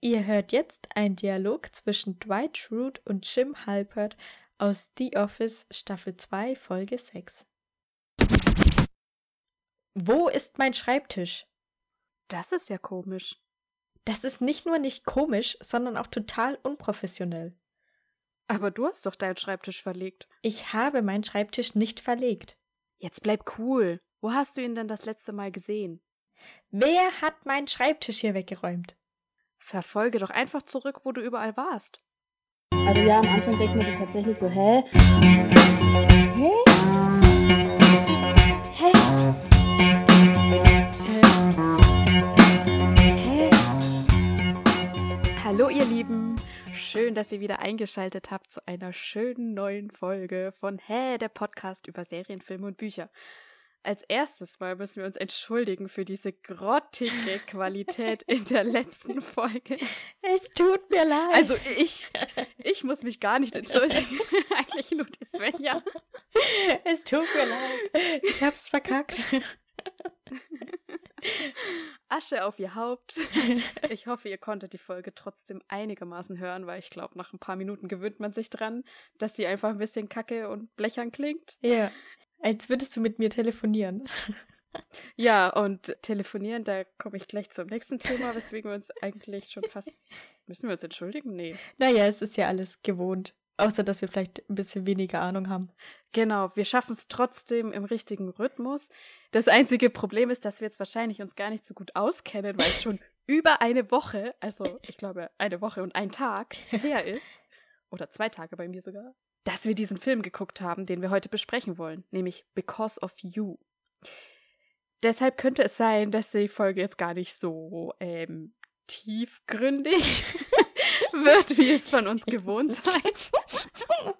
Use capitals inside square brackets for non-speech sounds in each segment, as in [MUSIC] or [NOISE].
Ihr hört jetzt einen Dialog zwischen Dwight Schrute und Jim Halpert aus The Office Staffel 2 Folge 6. Wo ist mein Schreibtisch? Das ist ja komisch. Das ist nicht nur nicht komisch, sondern auch total unprofessionell. Aber du hast doch deinen Schreibtisch verlegt. Ich habe meinen Schreibtisch nicht verlegt. Jetzt bleib cool. Wo hast du ihn denn das letzte Mal gesehen? Wer hat meinen Schreibtisch hier weggeräumt? Verfolge doch einfach zurück, wo du überall warst. Also ja, am Anfang denkt man sich tatsächlich so, hä? Hä? Hä? Hä? Hallo ihr Lieben, schön, dass ihr wieder eingeschaltet habt zu einer schönen neuen Folge von Hä, der Podcast über Serien, Filme und Bücher. Als erstes Mal müssen wir uns entschuldigen für diese grottige [LAUGHS] Qualität in der letzten Folge. Es tut mir leid. Also ich, [LAUGHS] ich muss mich gar nicht entschuldigen. [LAUGHS] Eigentlich nur die Svenja. es tut mir leid. Ich hab's verkackt. Asche auf ihr Haupt. Ich hoffe, ihr konntet die Folge trotzdem einigermaßen hören, weil ich glaube, nach ein paar Minuten gewöhnt man sich dran, dass sie einfach ein bisschen kacke und blechern klingt. Ja. Als würdest du mit mir telefonieren. [LAUGHS] Ja, und telefonieren, da komme ich gleich zum nächsten Thema, weswegen wir uns eigentlich schon fast. [LAUGHS] Müssen wir uns entschuldigen? Nee. Naja, es ist ja alles gewohnt. Außer, dass wir vielleicht ein bisschen weniger Ahnung haben. Genau, wir schaffen es trotzdem im richtigen Rhythmus. Das einzige Problem ist, dass wir jetzt wahrscheinlich uns gar nicht so gut auskennen, weil es schon [LAUGHS] über eine Woche, also ich glaube eine Woche und ein Tag her ist, oder zwei Tage bei mir sogar, dass wir diesen Film geguckt haben, den wir heute besprechen wollen, nämlich Because of You. Deshalb könnte es sein, dass die Folge jetzt gar nicht so ähm, tiefgründig [LAUGHS] wird, wie es von uns gewohnt seid. [LAUGHS]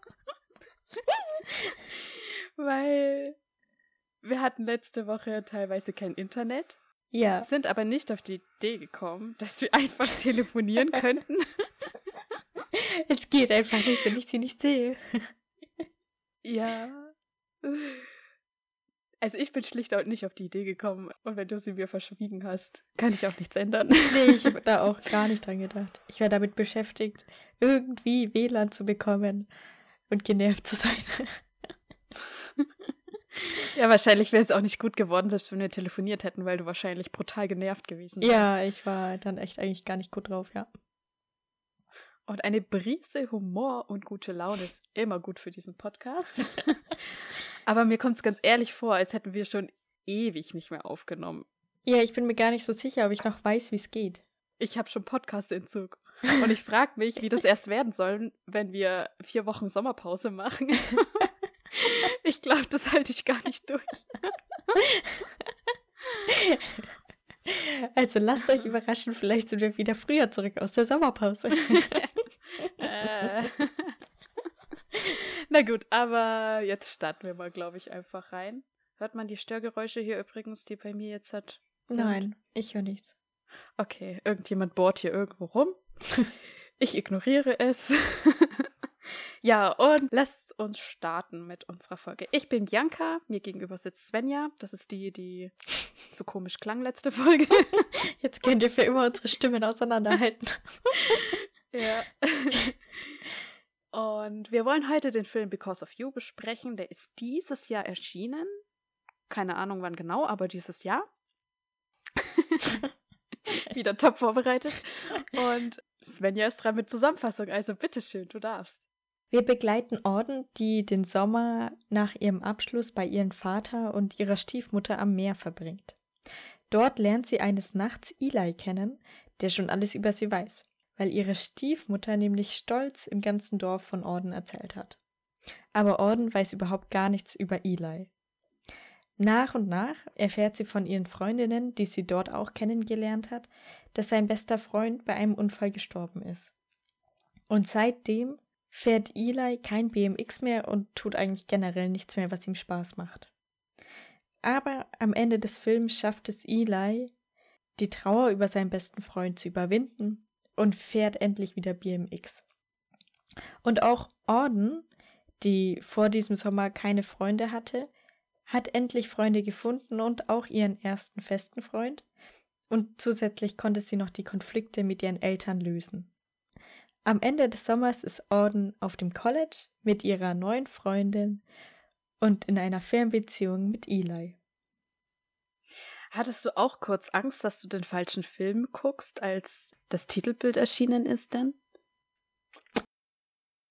Weil wir hatten letzte Woche teilweise kein Internet, Ja. sind aber nicht auf die Idee gekommen, dass wir einfach telefonieren könnten. [LAUGHS] Es geht einfach nicht, wenn ich sie nicht sehe. Ja. Also ich bin schlicht und nicht auf die Idee gekommen. Und wenn du sie mir verschwiegen hast, kann ich auch nichts ändern. Nee, ich habe da [LAUGHS] auch gar nicht dran gedacht. Ich war damit beschäftigt, irgendwie WLAN zu bekommen und genervt zu sein. Ja, wahrscheinlich wäre es auch nicht gut geworden, selbst wenn wir telefoniert hätten, weil du wahrscheinlich brutal genervt gewesen wärst. Ja, ich war dann echt eigentlich gar nicht gut drauf, ja. Und eine Brise Humor und gute Laune ist immer gut für diesen Podcast. [LAUGHS] Aber mir kommt es ganz ehrlich vor, als hätten wir schon ewig nicht mehr aufgenommen. Ja, ich bin mir gar nicht so sicher, ob ich noch weiß, wie es geht. Ich habe schon Podcast-Entzug. Und ich frage mich, wie das erst werden soll, wenn wir vier Wochen Sommerpause machen. [LAUGHS] Ich glaube, das halte ich gar nicht durch. Also lasst euch überraschen, vielleicht sind wir wieder früher zurück aus der Sommerpause. [LAUGHS] Äh. [LAUGHS] Na gut, aber jetzt starten wir mal, glaube ich, einfach rein. Hört man die Störgeräusche hier übrigens, die bei mir jetzt hat? sind? Nein, ich höre nichts. Okay, irgendjemand bohrt hier irgendwo rum. [LAUGHS] Ich ignoriere es. [LAUGHS] ja, und lasst uns starten mit unserer Folge. Ich bin Bianca, mir gegenüber sitzt Svenja. Das ist die, die so komisch klang letzte Folge. Jetzt könnt ihr für immer unsere Stimmen auseinanderhalten. Ja. [LAUGHS] Und wir wollen heute den Film Because of You besprechen. Der ist dieses Jahr erschienen. Keine Ahnung wann genau, aber dieses Jahr. [LAUGHS] Wieder top vorbereitet. Und Svenja ist dran mit Zusammenfassung, also bitteschön, du darfst. Wir begleiten Orden, die den Sommer nach ihrem Abschluss bei ihrem Vater und ihrer Stiefmutter am Meer verbringt. Dort lernt sie eines Nachts Eli kennen, der schon alles über sie weiß, weil ihre Stiefmutter nämlich stolz im ganzen Dorf von Orden erzählt hat. Aber Orden weiß überhaupt gar nichts über Eli. Nach und nach erfährt sie von ihren Freundinnen, die sie dort auch kennengelernt hat, dass sein bester Freund bei einem Unfall gestorben ist. Und seitdem fährt Eli kein BMX mehr und tut eigentlich generell nichts mehr, was ihm Spaß macht. Aber am Ende des Films schafft es Eli, die Trauer über seinen besten Freund zu überwinden und fährt endlich wieder BMX. Und auch Orden, die vor diesem Sommer keine Freunde hatte, hat endlich Freunde gefunden und auch ihren ersten festen Freund und zusätzlich konnte sie noch die Konflikte mit ihren Eltern lösen. Am Ende des Sommers ist Auden auf dem College mit ihrer neuen Freundin und in einer Fernbeziehung mit Eli. Hattest du auch kurz Angst, dass du den falschen Film guckst, als das Titelbild erschienen ist denn?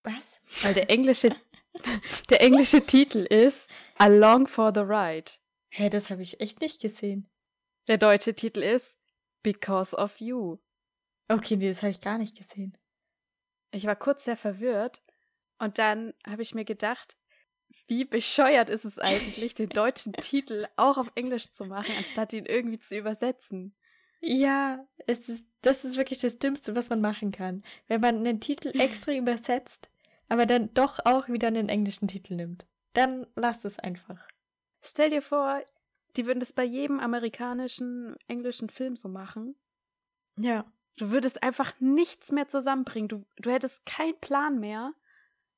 Was? Weil der englische, [LAUGHS] der englische Titel ist Along for the Ride. Hä, das habe ich echt nicht gesehen. Der deutsche Titel ist Because of You. Okay, nee, das habe ich gar nicht gesehen. Ich war kurz sehr verwirrt und dann habe ich mir gedacht, wie bescheuert ist es eigentlich, den deutschen Titel auch auf Englisch zu machen, anstatt ihn irgendwie zu übersetzen. Ja, es ist, das ist wirklich das Dümmste, was man machen kann. Wenn man einen Titel extra übersetzt, aber dann doch auch wieder einen englischen Titel nimmt. Dann lass es einfach. Stell dir vor, die würden das bei jedem amerikanischen, englischen Film so machen. Ja. Du würdest einfach nichts mehr zusammenbringen. Du, du hättest keinen Plan mehr,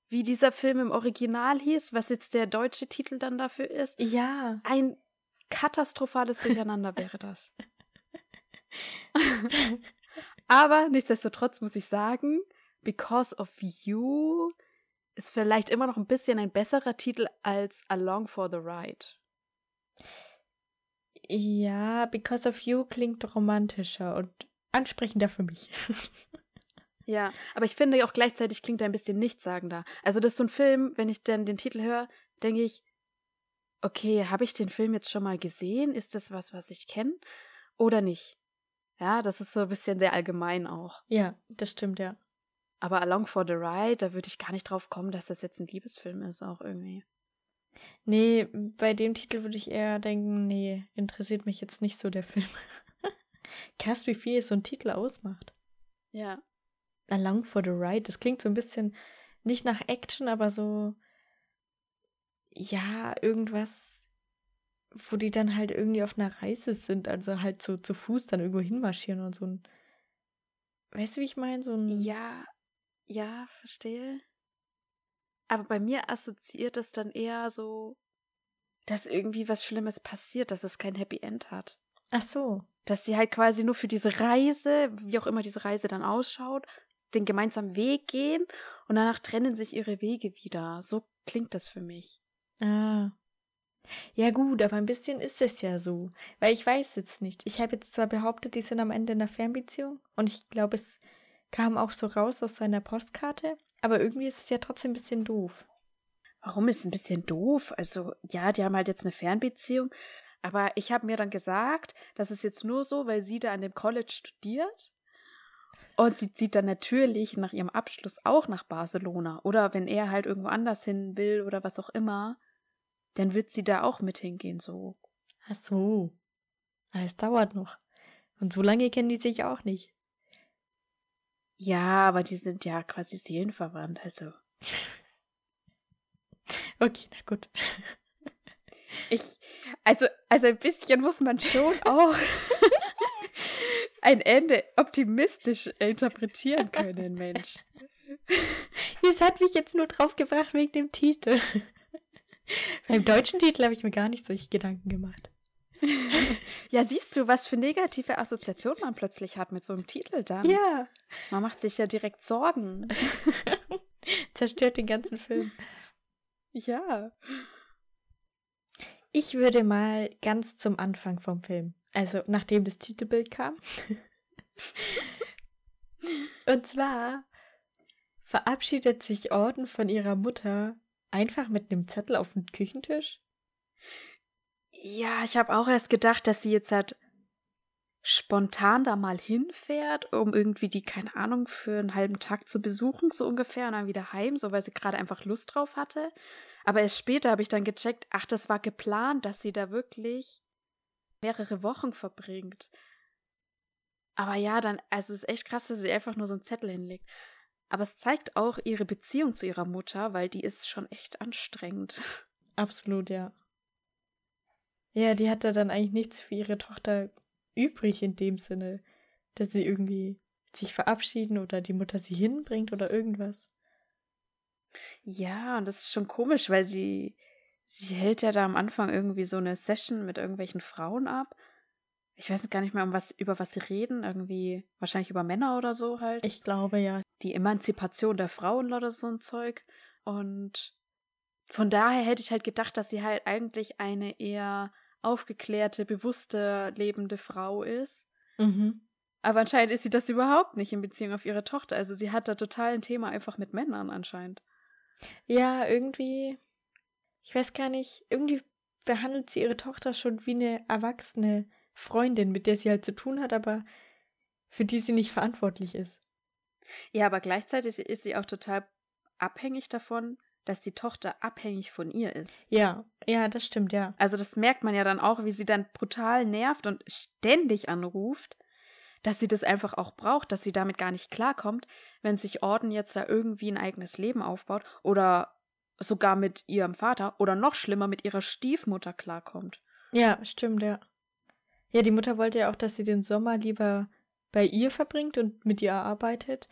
wie dieser Film im Original hieß, was jetzt der deutsche Titel dann dafür ist. Ja. Ein katastrophales Durcheinander wäre das. [LAUGHS] Aber nichtsdestotrotz muss ich sagen, Because of You ist vielleicht immer noch ein bisschen ein besserer Titel als Along for the Ride. Ja, Because of You klingt romantischer und ansprechender für mich. [LAUGHS] Ja, aber ich finde auch gleichzeitig klingt er ein bisschen nichtssagender. Also das ist so ein Film, wenn ich dann den Titel höre, denke ich, okay, habe ich den Film jetzt schon mal gesehen? Ist das was, was ich kenne oder nicht? Ja, das ist so ein bisschen sehr allgemein auch. Ja, das stimmt, ja. Aber Along for the Ride, da würde ich gar nicht drauf kommen, dass das jetzt ein Liebesfilm ist, auch irgendwie. Nee, bei dem Titel würde ich eher denken, nee, interessiert mich jetzt nicht so der Film. Krass, wie viel so ein Titel ausmacht. Ja. Along for the Ride, das klingt so ein bisschen nicht nach Action, aber so, ja, irgendwas, wo die dann halt irgendwie auf einer Reise sind, also halt so zu Fuß dann irgendwo hinmarschieren und so ein, weißt du, wie ich meine? So ein. Ja, ja, verstehe. Aber bei mir assoziiert es dann eher so, dass irgendwie was Schlimmes passiert, dass es kein Happy End hat. Ach so. Dass sie halt quasi nur für diese Reise, wie auch immer diese Reise dann ausschaut, den gemeinsamen Weg gehen und danach trennen sich ihre Wege wieder. So klingt das für mich. Ah. Ja gut, aber ein bisschen ist es ja so. Weil ich weiß jetzt nicht. Ich habe jetzt zwar behauptet, die sind am Ende in einer Fernbeziehung und ich glaube, es kam auch so raus aus seiner Postkarte, aber irgendwie ist es ja trotzdem ein bisschen doof. Warum ist es ein bisschen doof? Also ja, die haben halt jetzt eine Fernbeziehung, aber ich habe mir dann gesagt, das ist jetzt nur so, weil sie da an dem College studiert und sie zieht dann natürlich nach ihrem Abschluss auch nach Barcelona. Oder wenn er halt irgendwo anders hin will oder was auch immer, dann wird sie da auch mit hingehen, so. Ach so. Es dauert noch. Und so lange kennen die sich auch nicht. Ja, aber die sind ja quasi seelenverwandt, also. [LAUGHS] Okay, na gut. Ich, also, also ein bisschen muss man schon [LAUGHS] auch ein Ende optimistisch interpretieren können, Mensch. [LAUGHS] Das hat mich jetzt nur drauf gebracht wegen dem Titel. Beim deutschen Titel habe ich mir gar nicht solche Gedanken gemacht. [LAUGHS] Ja, siehst du, was für negative Assoziationen man plötzlich hat mit so einem Titel dann. Ja. Man macht sich ja direkt Sorgen. [LAUGHS] Zerstört den ganzen Film. Ja. Ich würde mal ganz zum Anfang vom Film, also nachdem das Titelbild kam. Und zwar verabschiedet sich Orden von ihrer Mutter einfach mit einem Zettel auf dem Küchentisch. Ja, ich habe auch erst gedacht, dass sie jetzt halt spontan da mal hinfährt, um irgendwie die, keine Ahnung, für einen halben Tag zu besuchen, so ungefähr, und dann wieder heim, so weil sie gerade einfach Lust drauf hatte. Aber erst später habe ich dann gecheckt, ach, das war geplant, dass sie da wirklich mehrere Wochen verbringt. Aber ja, dann, also es ist echt krass, dass sie einfach nur so einen Zettel hinlegt. Aber es zeigt auch ihre Beziehung zu ihrer Mutter, weil die ist schon echt anstrengend. [LAUGHS] Absolut, ja. Ja, die hatte dann eigentlich nichts für ihre Tochter übrig in dem Sinne, dass sie irgendwie sich verabschieden oder die Mutter sie hinbringt oder irgendwas. Ja, und das ist schon komisch, weil sie, sie hält ja da am Anfang irgendwie so eine Session mit irgendwelchen Frauen ab. ich weiß gar nicht mehr, um was, über was sie reden. Irgendwie, wahrscheinlich über Männer oder so halt. Ich glaube ja. Die Emanzipation der Frauen oder so ein Zeug. Und von daher hätte ich halt gedacht, dass sie halt eigentlich eine eher aufgeklärte, bewusste, lebende Frau ist. Mhm. Aber anscheinend ist sie das überhaupt nicht in Beziehung auf ihre Tochter. Also sie hat da total ein Thema einfach mit Männern anscheinend. Ja, irgendwie, ich weiß gar nicht, irgendwie behandelt sie ihre Tochter schon wie eine erwachsene Freundin, mit der sie halt zu tun hat, aber für die sie nicht verantwortlich ist. Ja, aber gleichzeitig ist sie auch total abhängig davon, dass die Tochter abhängig von ihr ist. Ja, ja, das stimmt, ja. Also das merkt man ja dann auch, wie sie dann brutal nervt und ständig anruft, dass sie das einfach auch braucht, dass sie damit gar nicht klarkommt, wenn sich Orden jetzt da irgendwie ein eigenes Leben aufbaut oder sogar mit ihrem Vater oder noch schlimmer mit ihrer Stiefmutter klarkommt. Ja, stimmt, ja. Ja, die Mutter wollte ja auch, dass sie den Sommer lieber bei ihr verbringt und mit ihr arbeitet,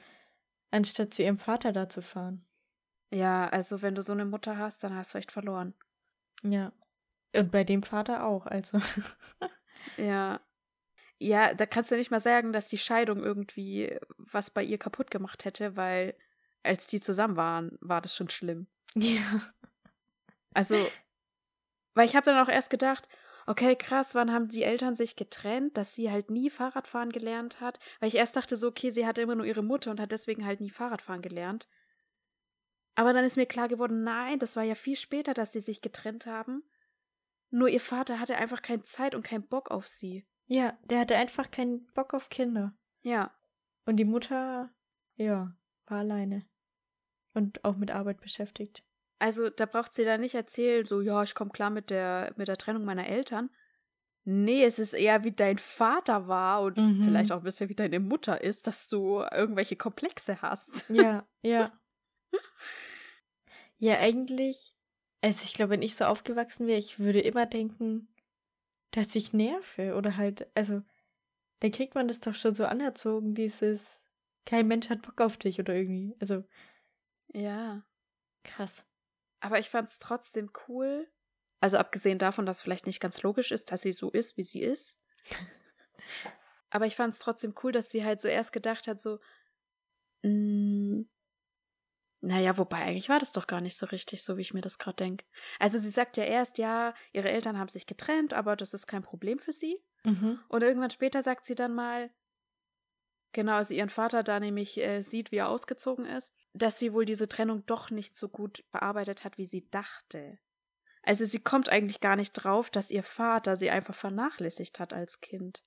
anstatt zu ihrem Vater da zu fahren. Ja, also wenn du so eine Mutter hast, dann hast du echt verloren. Ja. Und bei dem Vater auch, also. [LAUGHS] ja. Ja, da kannst du nicht mal sagen, dass die Scheidung irgendwie was bei ihr kaputt gemacht hätte, weil als die zusammen waren, war das schon schlimm. Ja. Also, weil ich habe dann auch erst gedacht, okay, krass, wann haben die Eltern sich getrennt, dass sie halt nie Fahrradfahren gelernt hat? Weil ich erst dachte so, okay, sie hatte immer nur ihre Mutter und hat deswegen halt nie Fahrradfahren gelernt. Aber dann ist mir klar geworden, nein, das war ja viel später, dass sie sich getrennt haben. Nur ihr Vater hatte einfach keine Zeit und keinen Bock auf sie. Ja, der hatte einfach keinen Bock auf Kinder. Ja. Und die Mutter, ja, war alleine. Und auch mit Arbeit beschäftigt. Also, da braucht sie da nicht erzählen, so, ja, ich komme klar mit der, mit der Trennung meiner Eltern. Nee, es ist eher wie dein Vater war und mhm. vielleicht auch ein bisschen wie deine Mutter ist, dass du irgendwelche Komplexe hast. Ja, ja. [LAUGHS] ja, eigentlich, also ich glaube, wenn ich so aufgewachsen wäre, ich würde immer denken, dass ich nerve oder halt, also, dann kriegt man das doch schon so anerzogen, dieses, kein Mensch hat Bock auf dich oder irgendwie, also. Ja. Krass. Aber ich fand es trotzdem cool. Also abgesehen davon, dass vielleicht nicht ganz logisch ist, dass sie so ist, wie sie ist. [LAUGHS] Aber ich fand es trotzdem cool, dass sie halt so erst gedacht hat, so, mh, mm, naja, wobei eigentlich war das doch gar nicht so richtig, so wie ich mir das gerade denke. Also sie sagt ja erst, ja, ihre Eltern haben sich getrennt, aber das ist kein Problem für sie. Mhm. Und irgendwann später sagt sie dann mal, genau, als sie ihren Vater da nämlich äh, sieht, wie er ausgezogen ist, dass sie wohl diese Trennung doch nicht so gut bearbeitet hat, wie sie dachte. Also sie kommt eigentlich gar nicht drauf, dass ihr Vater sie einfach vernachlässigt hat als Kind.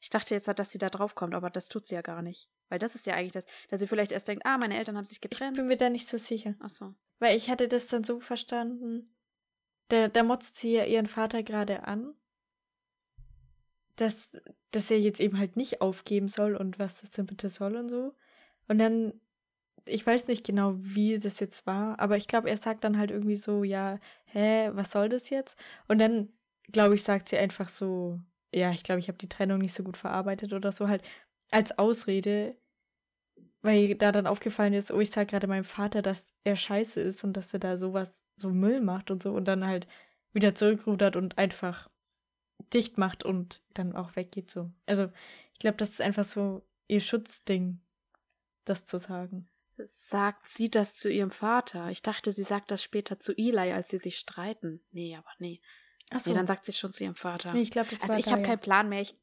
Ich dachte jetzt, dass sie da drauf kommt, aber das tut sie ja gar nicht. Weil das ist ja eigentlich das, dass sie vielleicht erst denkt, ah, meine Eltern haben sich getrennt. Ich bin mir da nicht so sicher. Ach so. Weil ich hatte das dann so verstanden, da, da motzt sie ja ihren Vater gerade an, dass, dass er jetzt eben halt nicht aufgeben soll und was das denn bitte soll und so. Und dann, ich weiß nicht genau, wie das jetzt war, aber ich glaube, er sagt dann halt irgendwie so, ja, hä, was soll das jetzt? Und dann, glaube ich, sagt sie einfach so, ja, ich glaube, ich habe die Trennung nicht so gut verarbeitet oder so halt als Ausrede, weil da dann aufgefallen ist, oh, ich sage gerade meinem Vater, dass er scheiße ist und dass er da sowas, so Müll macht und so und dann halt wieder zurückrudert und einfach dicht macht und dann auch weggeht so. Also, ich glaube, das ist einfach so ihr Schutzding, das zu sagen. Sagt sie das zu ihrem Vater? Ich dachte, sie sagt das später zu Eli, als sie sich streiten. Nee, aber nee. Ach so. Nee, dann sagt sie es schon zu ihrem Vater. Nee, ich glaube, das also war ich habe ja. keinen Plan mehr. Ich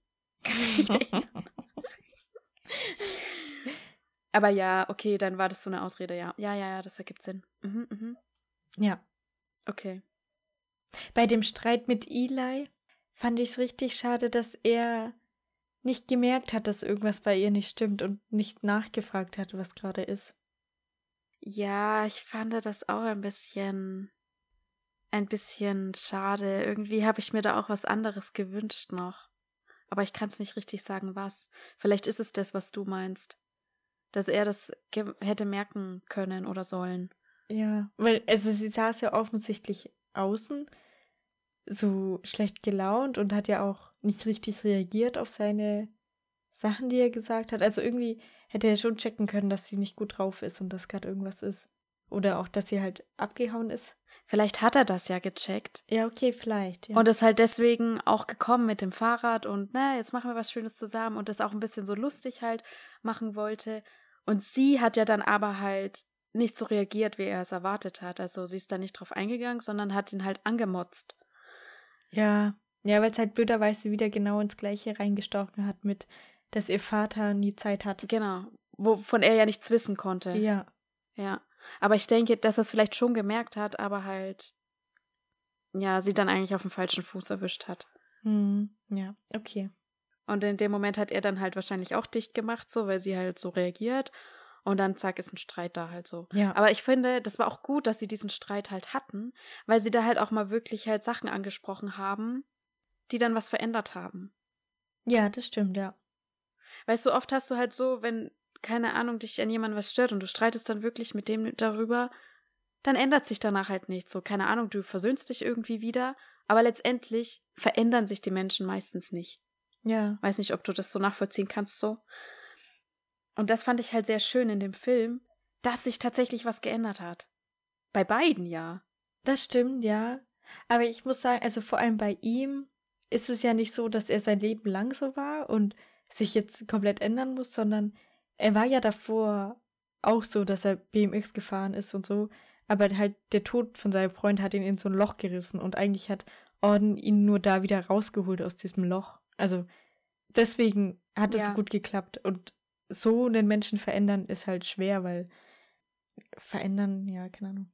[LAUGHS] [LAUGHS] aber ja, okay, dann war das so eine Ausrede, ja. Ja, ja, ja, das ergibt Sinn. Mhm, mhm. Ja. Okay. Bei dem Streit mit Eli fand ich es richtig schade, dass er nicht gemerkt hat, dass irgendwas bei ihr nicht stimmt und nicht nachgefragt hat, was gerade ist. Ja, ich fand das auch ein bisschen ein bisschen schade. Irgendwie habe ich mir da auch was anderes gewünscht noch. Aber ich kann es nicht richtig sagen, was. Vielleicht ist es das, was du meinst. Dass er das hätte merken können oder sollen. Ja, weil, also sie saß ja offensichtlich außen, so schlecht gelaunt und hat ja auch nicht richtig reagiert auf seine Sachen, die er gesagt hat. Also irgendwie hätte er schon checken können, dass sie nicht gut drauf ist und dass gerade irgendwas ist. Oder auch, dass sie halt abgehauen ist. Vielleicht hat er das ja gecheckt. Ja, okay, vielleicht. Ja. Und ist halt deswegen auch gekommen mit dem Fahrrad und, na, jetzt machen wir was Schönes zusammen und das auch ein bisschen so lustig halt machen wollte. Und sie hat ja dann aber halt nicht so reagiert, wie er es erwartet hat. Also sie ist da nicht drauf eingegangen, sondern hat ihn halt angemotzt. Ja, ja, weil es halt blöderweise wieder genau ins Gleiche reingestochen hat mit, dass ihr Vater nie Zeit hatte. Genau, wovon er ja nichts wissen konnte. Ja. Ja. Aber ich denke, dass er es vielleicht schon gemerkt hat, aber halt, ja, sie dann eigentlich auf dem falschen Fuß erwischt hat. Hm, ja, okay. Und in dem Moment hat er dann halt wahrscheinlich auch dicht gemacht, so, weil sie halt so reagiert. Und dann zack ist ein Streit da halt so. Ja. Aber ich finde, das war auch gut, dass sie diesen Streit halt hatten, weil sie da halt auch mal wirklich halt Sachen angesprochen haben, die dann was verändert haben. Ja, das stimmt, ja. Weißt du, oft hast du halt so, wenn, keine Ahnung, dich an jemandem was stört und du streitest dann wirklich mit dem darüber, dann ändert sich danach halt nichts. So, keine Ahnung, du versöhnst dich irgendwie wieder, aber letztendlich verändern sich die Menschen meistens nicht. Ja. Weiß nicht, ob du das so nachvollziehen kannst, so. Und das fand ich halt sehr schön in dem Film, dass sich tatsächlich was geändert hat. Bei beiden ja. Das stimmt, ja. Aber ich muss sagen, also vor allem bei ihm ist es ja nicht so, dass er sein Leben lang so war und sich jetzt komplett ändern muss, sondern er war ja davor auch so, dass er BMX gefahren ist und so. Aber halt der Tod von seinem Freund hat ihn in so ein Loch gerissen und eigentlich hat Orden ihn nur da wieder rausgeholt aus diesem Loch. Also deswegen hat es Ja. so gut geklappt. Und so einen Menschen verändern ist halt schwer, weil verändern, ja, keine Ahnung.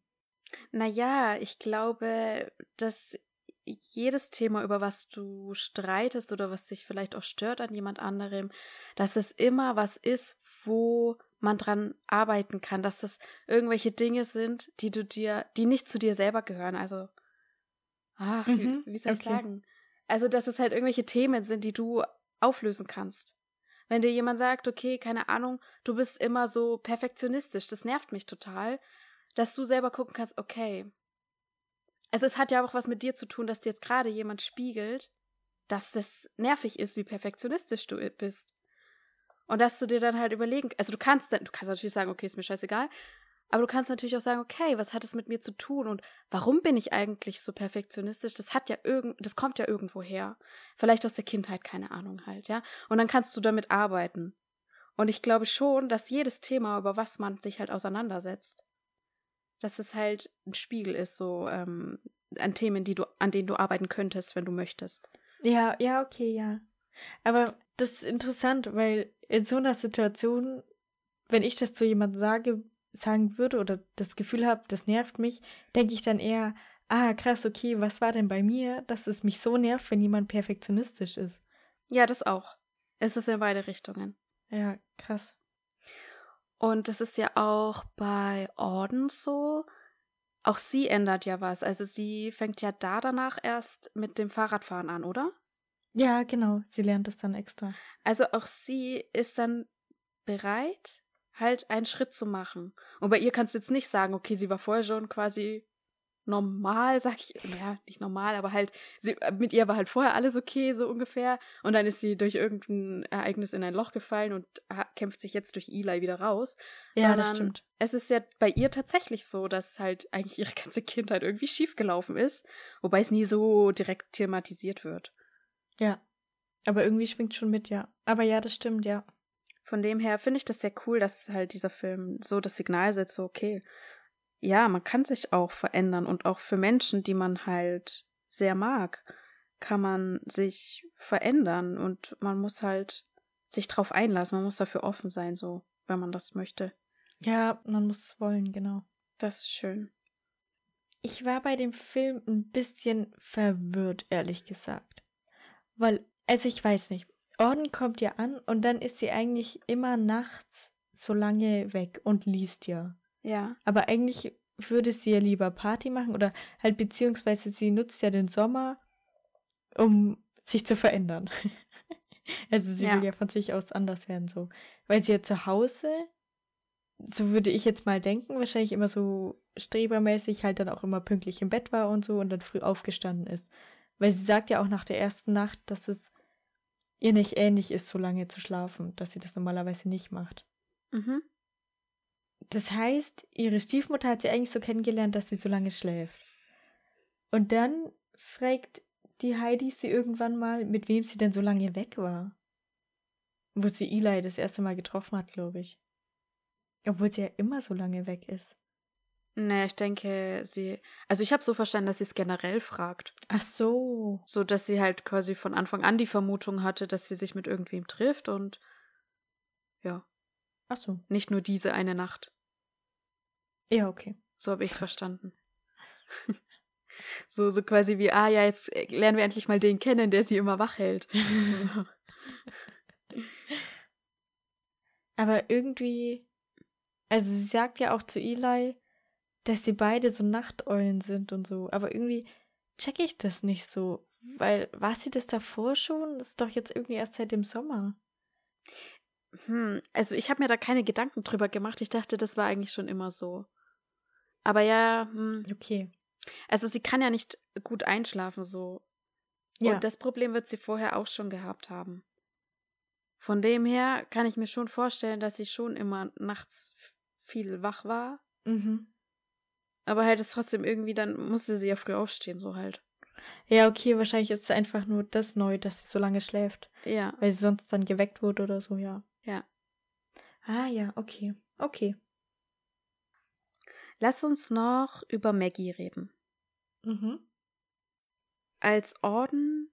Naja, ich glaube, dass jedes Thema, über was du streitest oder was dich vielleicht auch stört an jemand anderem, dass es immer was ist, wo man dran arbeiten kann, dass das irgendwelche Dinge sind, die du dir, die nicht zu dir selber gehören. Also, ach, Mhm, wie, wie soll ich okay. sagen? Also, dass es halt irgendwelche Themen sind, die du auflösen kannst. Wenn dir jemand sagt, okay, keine Ahnung, du bist immer so perfektionistisch, das nervt mich total, dass du selber gucken kannst, okay. Also es hat ja auch was mit dir zu tun, dass dir jetzt gerade jemand spiegelt, dass das nervig ist, wie perfektionistisch du bist. Und dass du dir dann halt überlegen, also du kannst dann, du kannst natürlich sagen, okay, ist mir scheißegal, aber du kannst natürlich auch sagen, okay, was hat es mit mir zu tun und warum bin ich eigentlich so perfektionistisch? Das hat ja irgend, das kommt ja irgendwo her. Vielleicht aus der Kindheit, keine Ahnung halt, ja. Und dann kannst du damit arbeiten. Und ich glaube schon, dass jedes Thema, über was man sich halt auseinandersetzt, dass es halt ein Spiegel ist, so ähm, an Themen, die du, an denen du arbeiten könntest, wenn du möchtest. Ja, ja, okay, ja. Aber das ist interessant, weil in so einer Situation, wenn ich das zu jemandem sage, sagen würde oder das Gefühl habe, das nervt mich, denke ich dann eher, ah, krass, okay, was war denn bei mir, dass es mich so nervt, wenn jemand perfektionistisch ist? Ja, das auch. Es ist in beide Richtungen. Ja, krass. Und das ist ja auch bei Orden so. Auch sie ändert ja was. Also sie fängt ja da danach erst mit dem Fahrradfahren an, oder? Ja, genau, sie lernt es dann extra. Also auch sie ist dann bereit, halt einen Schritt zu machen. Und bei ihr kannst du jetzt nicht sagen, okay, sie war vorher schon quasi normal, sag ich, ja, nicht normal, aber halt, sie, mit ihr war halt vorher alles okay, so ungefähr. Und dann ist sie durch irgendein Ereignis in ein Loch gefallen und kämpft sich jetzt durch Eli wieder raus. Ja, das Sondern stimmt. Es ist ja bei ihr tatsächlich so, dass halt eigentlich ihre ganze Kindheit irgendwie schiefgelaufen ist, wobei es nie so direkt thematisiert wird. Ja. Aber irgendwie schwingt schon mit, ja. Aber ja, das stimmt, ja. Von dem her finde ich das sehr cool, dass halt dieser Film so das Signal setzt, so okay, ja, man kann sich auch verändern und auch für Menschen, die man halt sehr mag, kann man sich verändern und man muss halt sich drauf einlassen, man muss dafür offen sein, so, wenn man das möchte. Ja, man muss es wollen, genau. Das ist schön. Ich war bei dem Film ein bisschen verwirrt, ehrlich gesagt. Weil, also ich weiß nicht. Orden kommt ja an und dann ist sie eigentlich immer nachts so lange weg und liest ja. Ja. Aber eigentlich würde sie ja lieber Party machen oder halt beziehungsweise sie nutzt ja den Sommer, um sich zu verändern. [LAUGHS] also sie Ja. will ja von sich aus anders werden so. Weil sie ja zu Hause, so würde ich jetzt mal denken, wahrscheinlich immer so strebermäßig halt dann auch immer pünktlich im Bett war und so und dann früh aufgestanden ist. Weil sie sagt ja auch nach der ersten Nacht, dass es ihr nicht ähnlich ist, so lange zu schlafen, dass sie das normalerweise nicht macht. Mhm. Das heißt, ihre Stiefmutter hat sie eigentlich so kennengelernt, dass sie so lange schläft. Und dann fragt die Heidi sie irgendwann mal, mit wem sie denn so lange weg war. Wo sie Eli das erste Mal getroffen hat, glaube ich. Obwohl sie ja immer so lange weg ist. Nee, ich denke, sie. Also ich habe so verstanden, dass sie es generell fragt. Ach so. So, dass sie halt quasi von Anfang an die Vermutung hatte, dass sie sich mit irgendwem trifft und ja. Ach so. Nicht nur diese eine Nacht. Ja, okay. So habe ich es verstanden. so, so quasi wie, ah ja, jetzt lernen wir endlich mal den kennen, der sie immer wach hält. [LAUGHS] so. Aber irgendwie, also sie sagt ja auch zu Eli, dass sie beide so Nachteulen sind und so, aber irgendwie checke ich das nicht so, weil war sie das davor schon? Das ist doch jetzt irgendwie erst seit dem Sommer. Hm, also ich habe mir da keine Gedanken drüber gemacht. Ich dachte, das war eigentlich schon immer so. Aber ja, hm. okay. Also sie kann ja nicht gut einschlafen so. Ja. Und das Problem wird sie vorher auch schon gehabt haben. Von dem her kann ich mir schon vorstellen, dass sie schon immer nachts viel wach war. Mhm. Aber halt ist trotzdem irgendwie, dann musste sie ja früh aufstehen, so halt. Ja, okay, wahrscheinlich ist es einfach nur das neu, dass sie so lange schläft. Ja. Weil sie sonst dann geweckt wurde oder so, ja. Ja. Ah ja, okay. Okay. Lass uns noch über Maggie reden. Mhm. Als Orden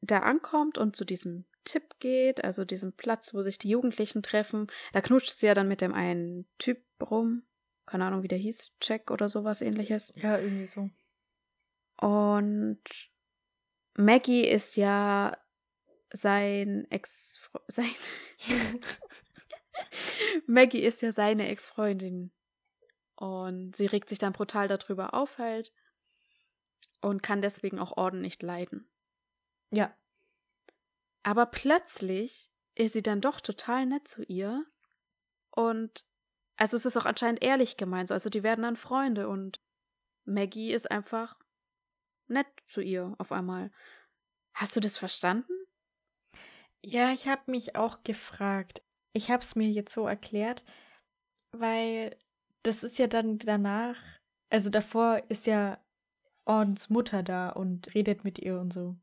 da ankommt und zu diesem Tipp geht, also diesem Platz, wo sich die Jugendlichen treffen, da knutscht sie ja dann mit dem einen Typ rum. Keine Ahnung, wie der hieß, Jack oder sowas ähnliches. Ja, irgendwie so. Und Maggie ist ja sein Ex [LAUGHS] sein [LAUGHS] Maggie ist ja seine Ex-Freundin und sie regt sich dann brutal darüber auf halt und kann deswegen auch Orden nicht leiden. Ja. Aber plötzlich ist sie dann doch total nett zu ihr und also es ist auch anscheinend ehrlich gemeint, also die werden dann Freunde und Maggie ist einfach nett zu ihr auf einmal. Hast du das verstanden? Ja, ich habe mich auch gefragt. Ich habe es mir jetzt so erklärt, weil das ist ja dann danach, also davor ist ja Ordens Mutter da und redet mit ihr und so.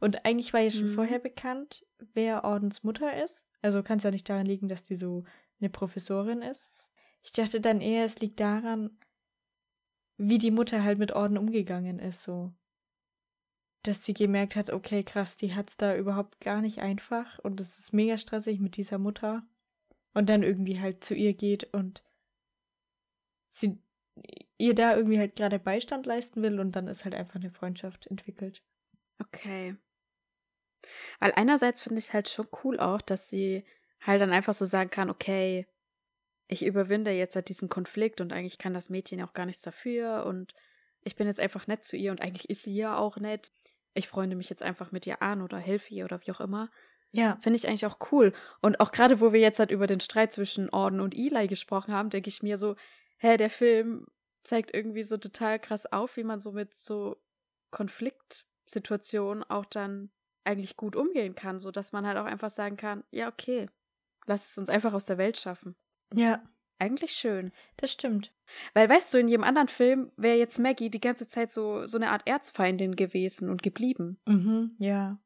Und eigentlich war ja schon mhm. vorher bekannt, wer Ordens Mutter ist. Also kann es ja nicht daran liegen, dass die so eine Professorin ist. Ich dachte dann eher, es liegt daran, wie die Mutter halt mit Orden umgegangen ist, so. Dass sie gemerkt hat, okay, krass, die hat's da überhaupt gar nicht einfach und es ist mega stressig mit dieser Mutter. Und dann irgendwie halt zu ihr geht und sie ihr da irgendwie halt gerade Beistand leisten will und dann ist halt einfach eine Freundschaft entwickelt. Okay. Weil einerseits finde ich halt schon cool auch, dass sie halt dann einfach so sagen kann, okay, ich überwinde jetzt halt diesen Konflikt und eigentlich kann das Mädchen auch gar nichts dafür und ich bin jetzt einfach nett zu ihr und eigentlich ist sie ja auch nett. Ich freunde mich jetzt einfach mit ihr an oder helfe ihr oder wie auch immer. Ja. Finde ich eigentlich auch cool. Und auch gerade, wo wir jetzt halt über den Streit zwischen Orden und Eli gesprochen haben, denke ich mir so, hä, der Film zeigt irgendwie so total krass auf, wie man so mit so Konfliktsituationen auch dann eigentlich gut umgehen kann, so dass man halt auch einfach sagen kann, ja, okay, lass es uns einfach aus der Welt schaffen. Ja. Eigentlich schön. Das stimmt. Weil, weißt du, in jedem anderen Film wäre jetzt Maggie die ganze Zeit so, so eine Art Erzfeindin gewesen und geblieben. Mhm, ja.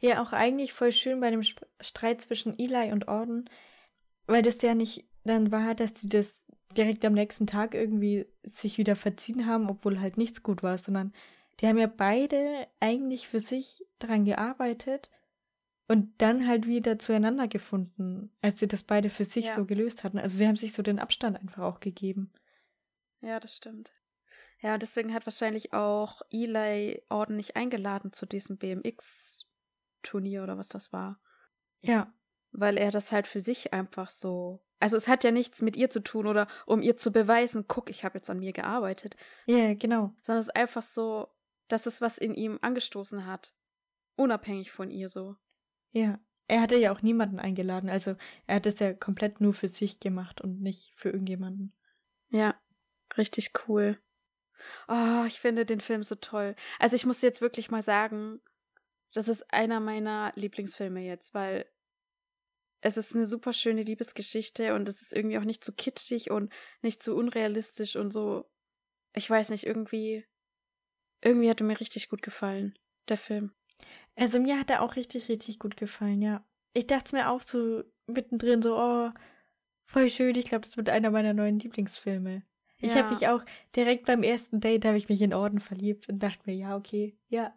Ja, auch eigentlich voll schön bei dem Streit zwischen Eli und Orden, weil das ja nicht dann war, dass sie das direkt am nächsten Tag irgendwie sich wieder verziehen haben, obwohl halt nichts gut war, sondern die haben ja beide eigentlich für sich daran gearbeitet und dann halt wieder zueinander gefunden, als sie das beide für sich ja. so gelöst hatten. Also sie haben sich so den Abstand einfach auch gegeben. Ja, das stimmt. Ja, deswegen hat wahrscheinlich auch Eli ordentlich eingeladen zu diesem BMX-Turnier oder was das war. Ja. Weil er das halt für sich einfach so also es hat ja nichts mit ihr zu tun oder um ihr zu beweisen, guck, ich habe jetzt an mir gearbeitet. Ja, yeah, genau. Sondern es ist einfach so, dass es was in ihm angestoßen hat. Unabhängig von ihr so. Ja. Er hatte ja auch niemanden eingeladen. Also er hat es ja komplett nur für sich gemacht und nicht für irgendjemanden. Ja, richtig cool. Oh, ich finde den Film so toll. Also ich muss jetzt wirklich mal sagen, das ist einer meiner Lieblingsfilme jetzt, weil es ist eine super schöne Liebesgeschichte und es ist irgendwie auch nicht zu kitschig und nicht zu unrealistisch und so. Ich weiß nicht, irgendwie. irgendwie hat er mir richtig gut gefallen, der Film. Also mir hat er auch richtig, richtig gut gefallen, ja. Ich dachte mir auch so mittendrin so, oh, voll schön. Ich glaube, das wird einer meiner neuen Lieblingsfilme. Ich Ja. habe mich auch direkt beim ersten Date habe ich mich in Orden verliebt und dachte mir, ja, okay, ja.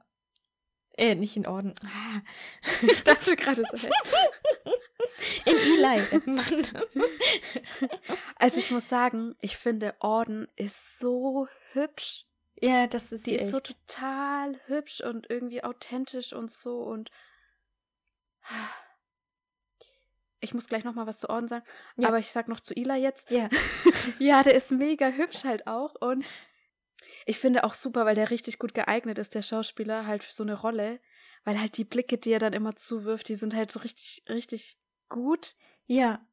Äh, nicht in Orden. Ah. [LAUGHS] Ich dachte gerade so? [LAUGHS] In Eli. Mann. Also ich muss sagen, ich finde Orden ist so hübsch. Ja, das ist Die ist so echt. total hübsch und irgendwie authentisch und so und ich muss gleich noch mal was zu Orden sagen, Ja. aber ich sag noch zu Ila jetzt. Ja. [LAUGHS] Ja, der ist mega hübsch halt auch und ich finde auch super, weil der richtig gut geeignet ist, der Schauspieler, halt für so eine Rolle, weil halt die Blicke, die er dann immer zuwirft, die sind halt so richtig, richtig gut. Ja.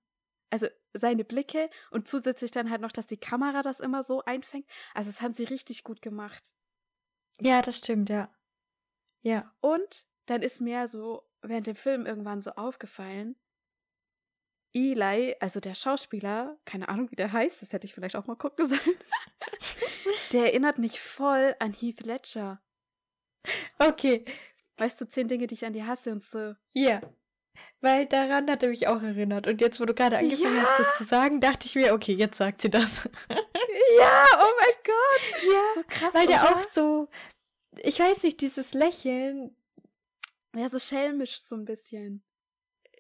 Also seine Blicke und zusätzlich dann halt noch, dass die Kamera das immer so einfängt. Also das haben sie richtig gut gemacht. Ja, das stimmt, ja. Ja. Und dann ist mir so während dem Film irgendwann so aufgefallen, Eli, also der Schauspieler, keine Ahnung, wie der heißt, das hätte ich vielleicht auch mal gucken sollen, [LAUGHS] der erinnert mich voll an Heath Ledger. Okay. Weißt du, zehn Dinge, die ich an dir hasse und so. Ja. Weil daran hat er mich auch erinnert. Und jetzt, wo du gerade angefangen Ja. hast, das zu sagen, dachte ich mir, okay, jetzt sagt sie das. [LAUGHS] Ja, oh mein Gott. Ja. So krass. Weil der oder? auch so, ich weiß nicht, dieses Lächeln, Ja, so schelmisch so ein bisschen.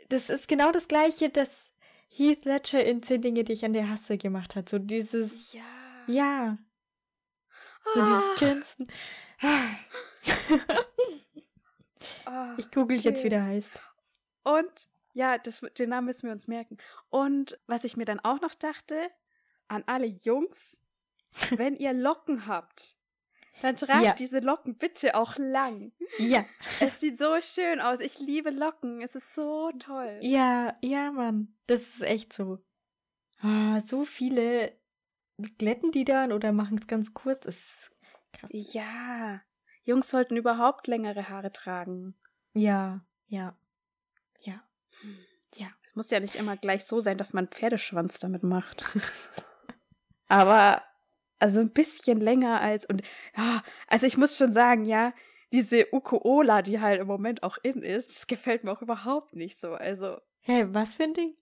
das ist genau das gleiche, das Heath Ledger in 10 Dinge, die ich an dir hasse, gemacht hat. So dieses, Ja. ja, so Ah. dieses Grinsen. Ah, [LAUGHS] [LAUGHS] Ich google jetzt, wie der heißt. Und ja, das, den Namen müssen wir uns merken. Und was ich mir dann auch noch dachte, an alle Jungs, [LAUGHS] wenn ihr Locken habt, dann tragt Ja. diese Locken bitte auch lang. Ja, [LAUGHS] Es sieht so schön aus. Ich liebe Locken. Es ist so toll. ja, ja, Mann. Das ist echt so. Ah, so viele glätten die dann oder machen es ganz kurz. Ist krass. Ja. Jungs sollten überhaupt längere Haare tragen. Ja, ja. Ja. Muss ja nicht immer gleich so sein, dass man Pferdeschwanz damit macht. [LAUGHS] Aber also ein bisschen länger als und ja, also ich muss schon sagen, ja, diese Ukola, die halt im Moment auch in ist, das gefällt mir auch überhaupt nicht so. Also Hä, was für ein Ding?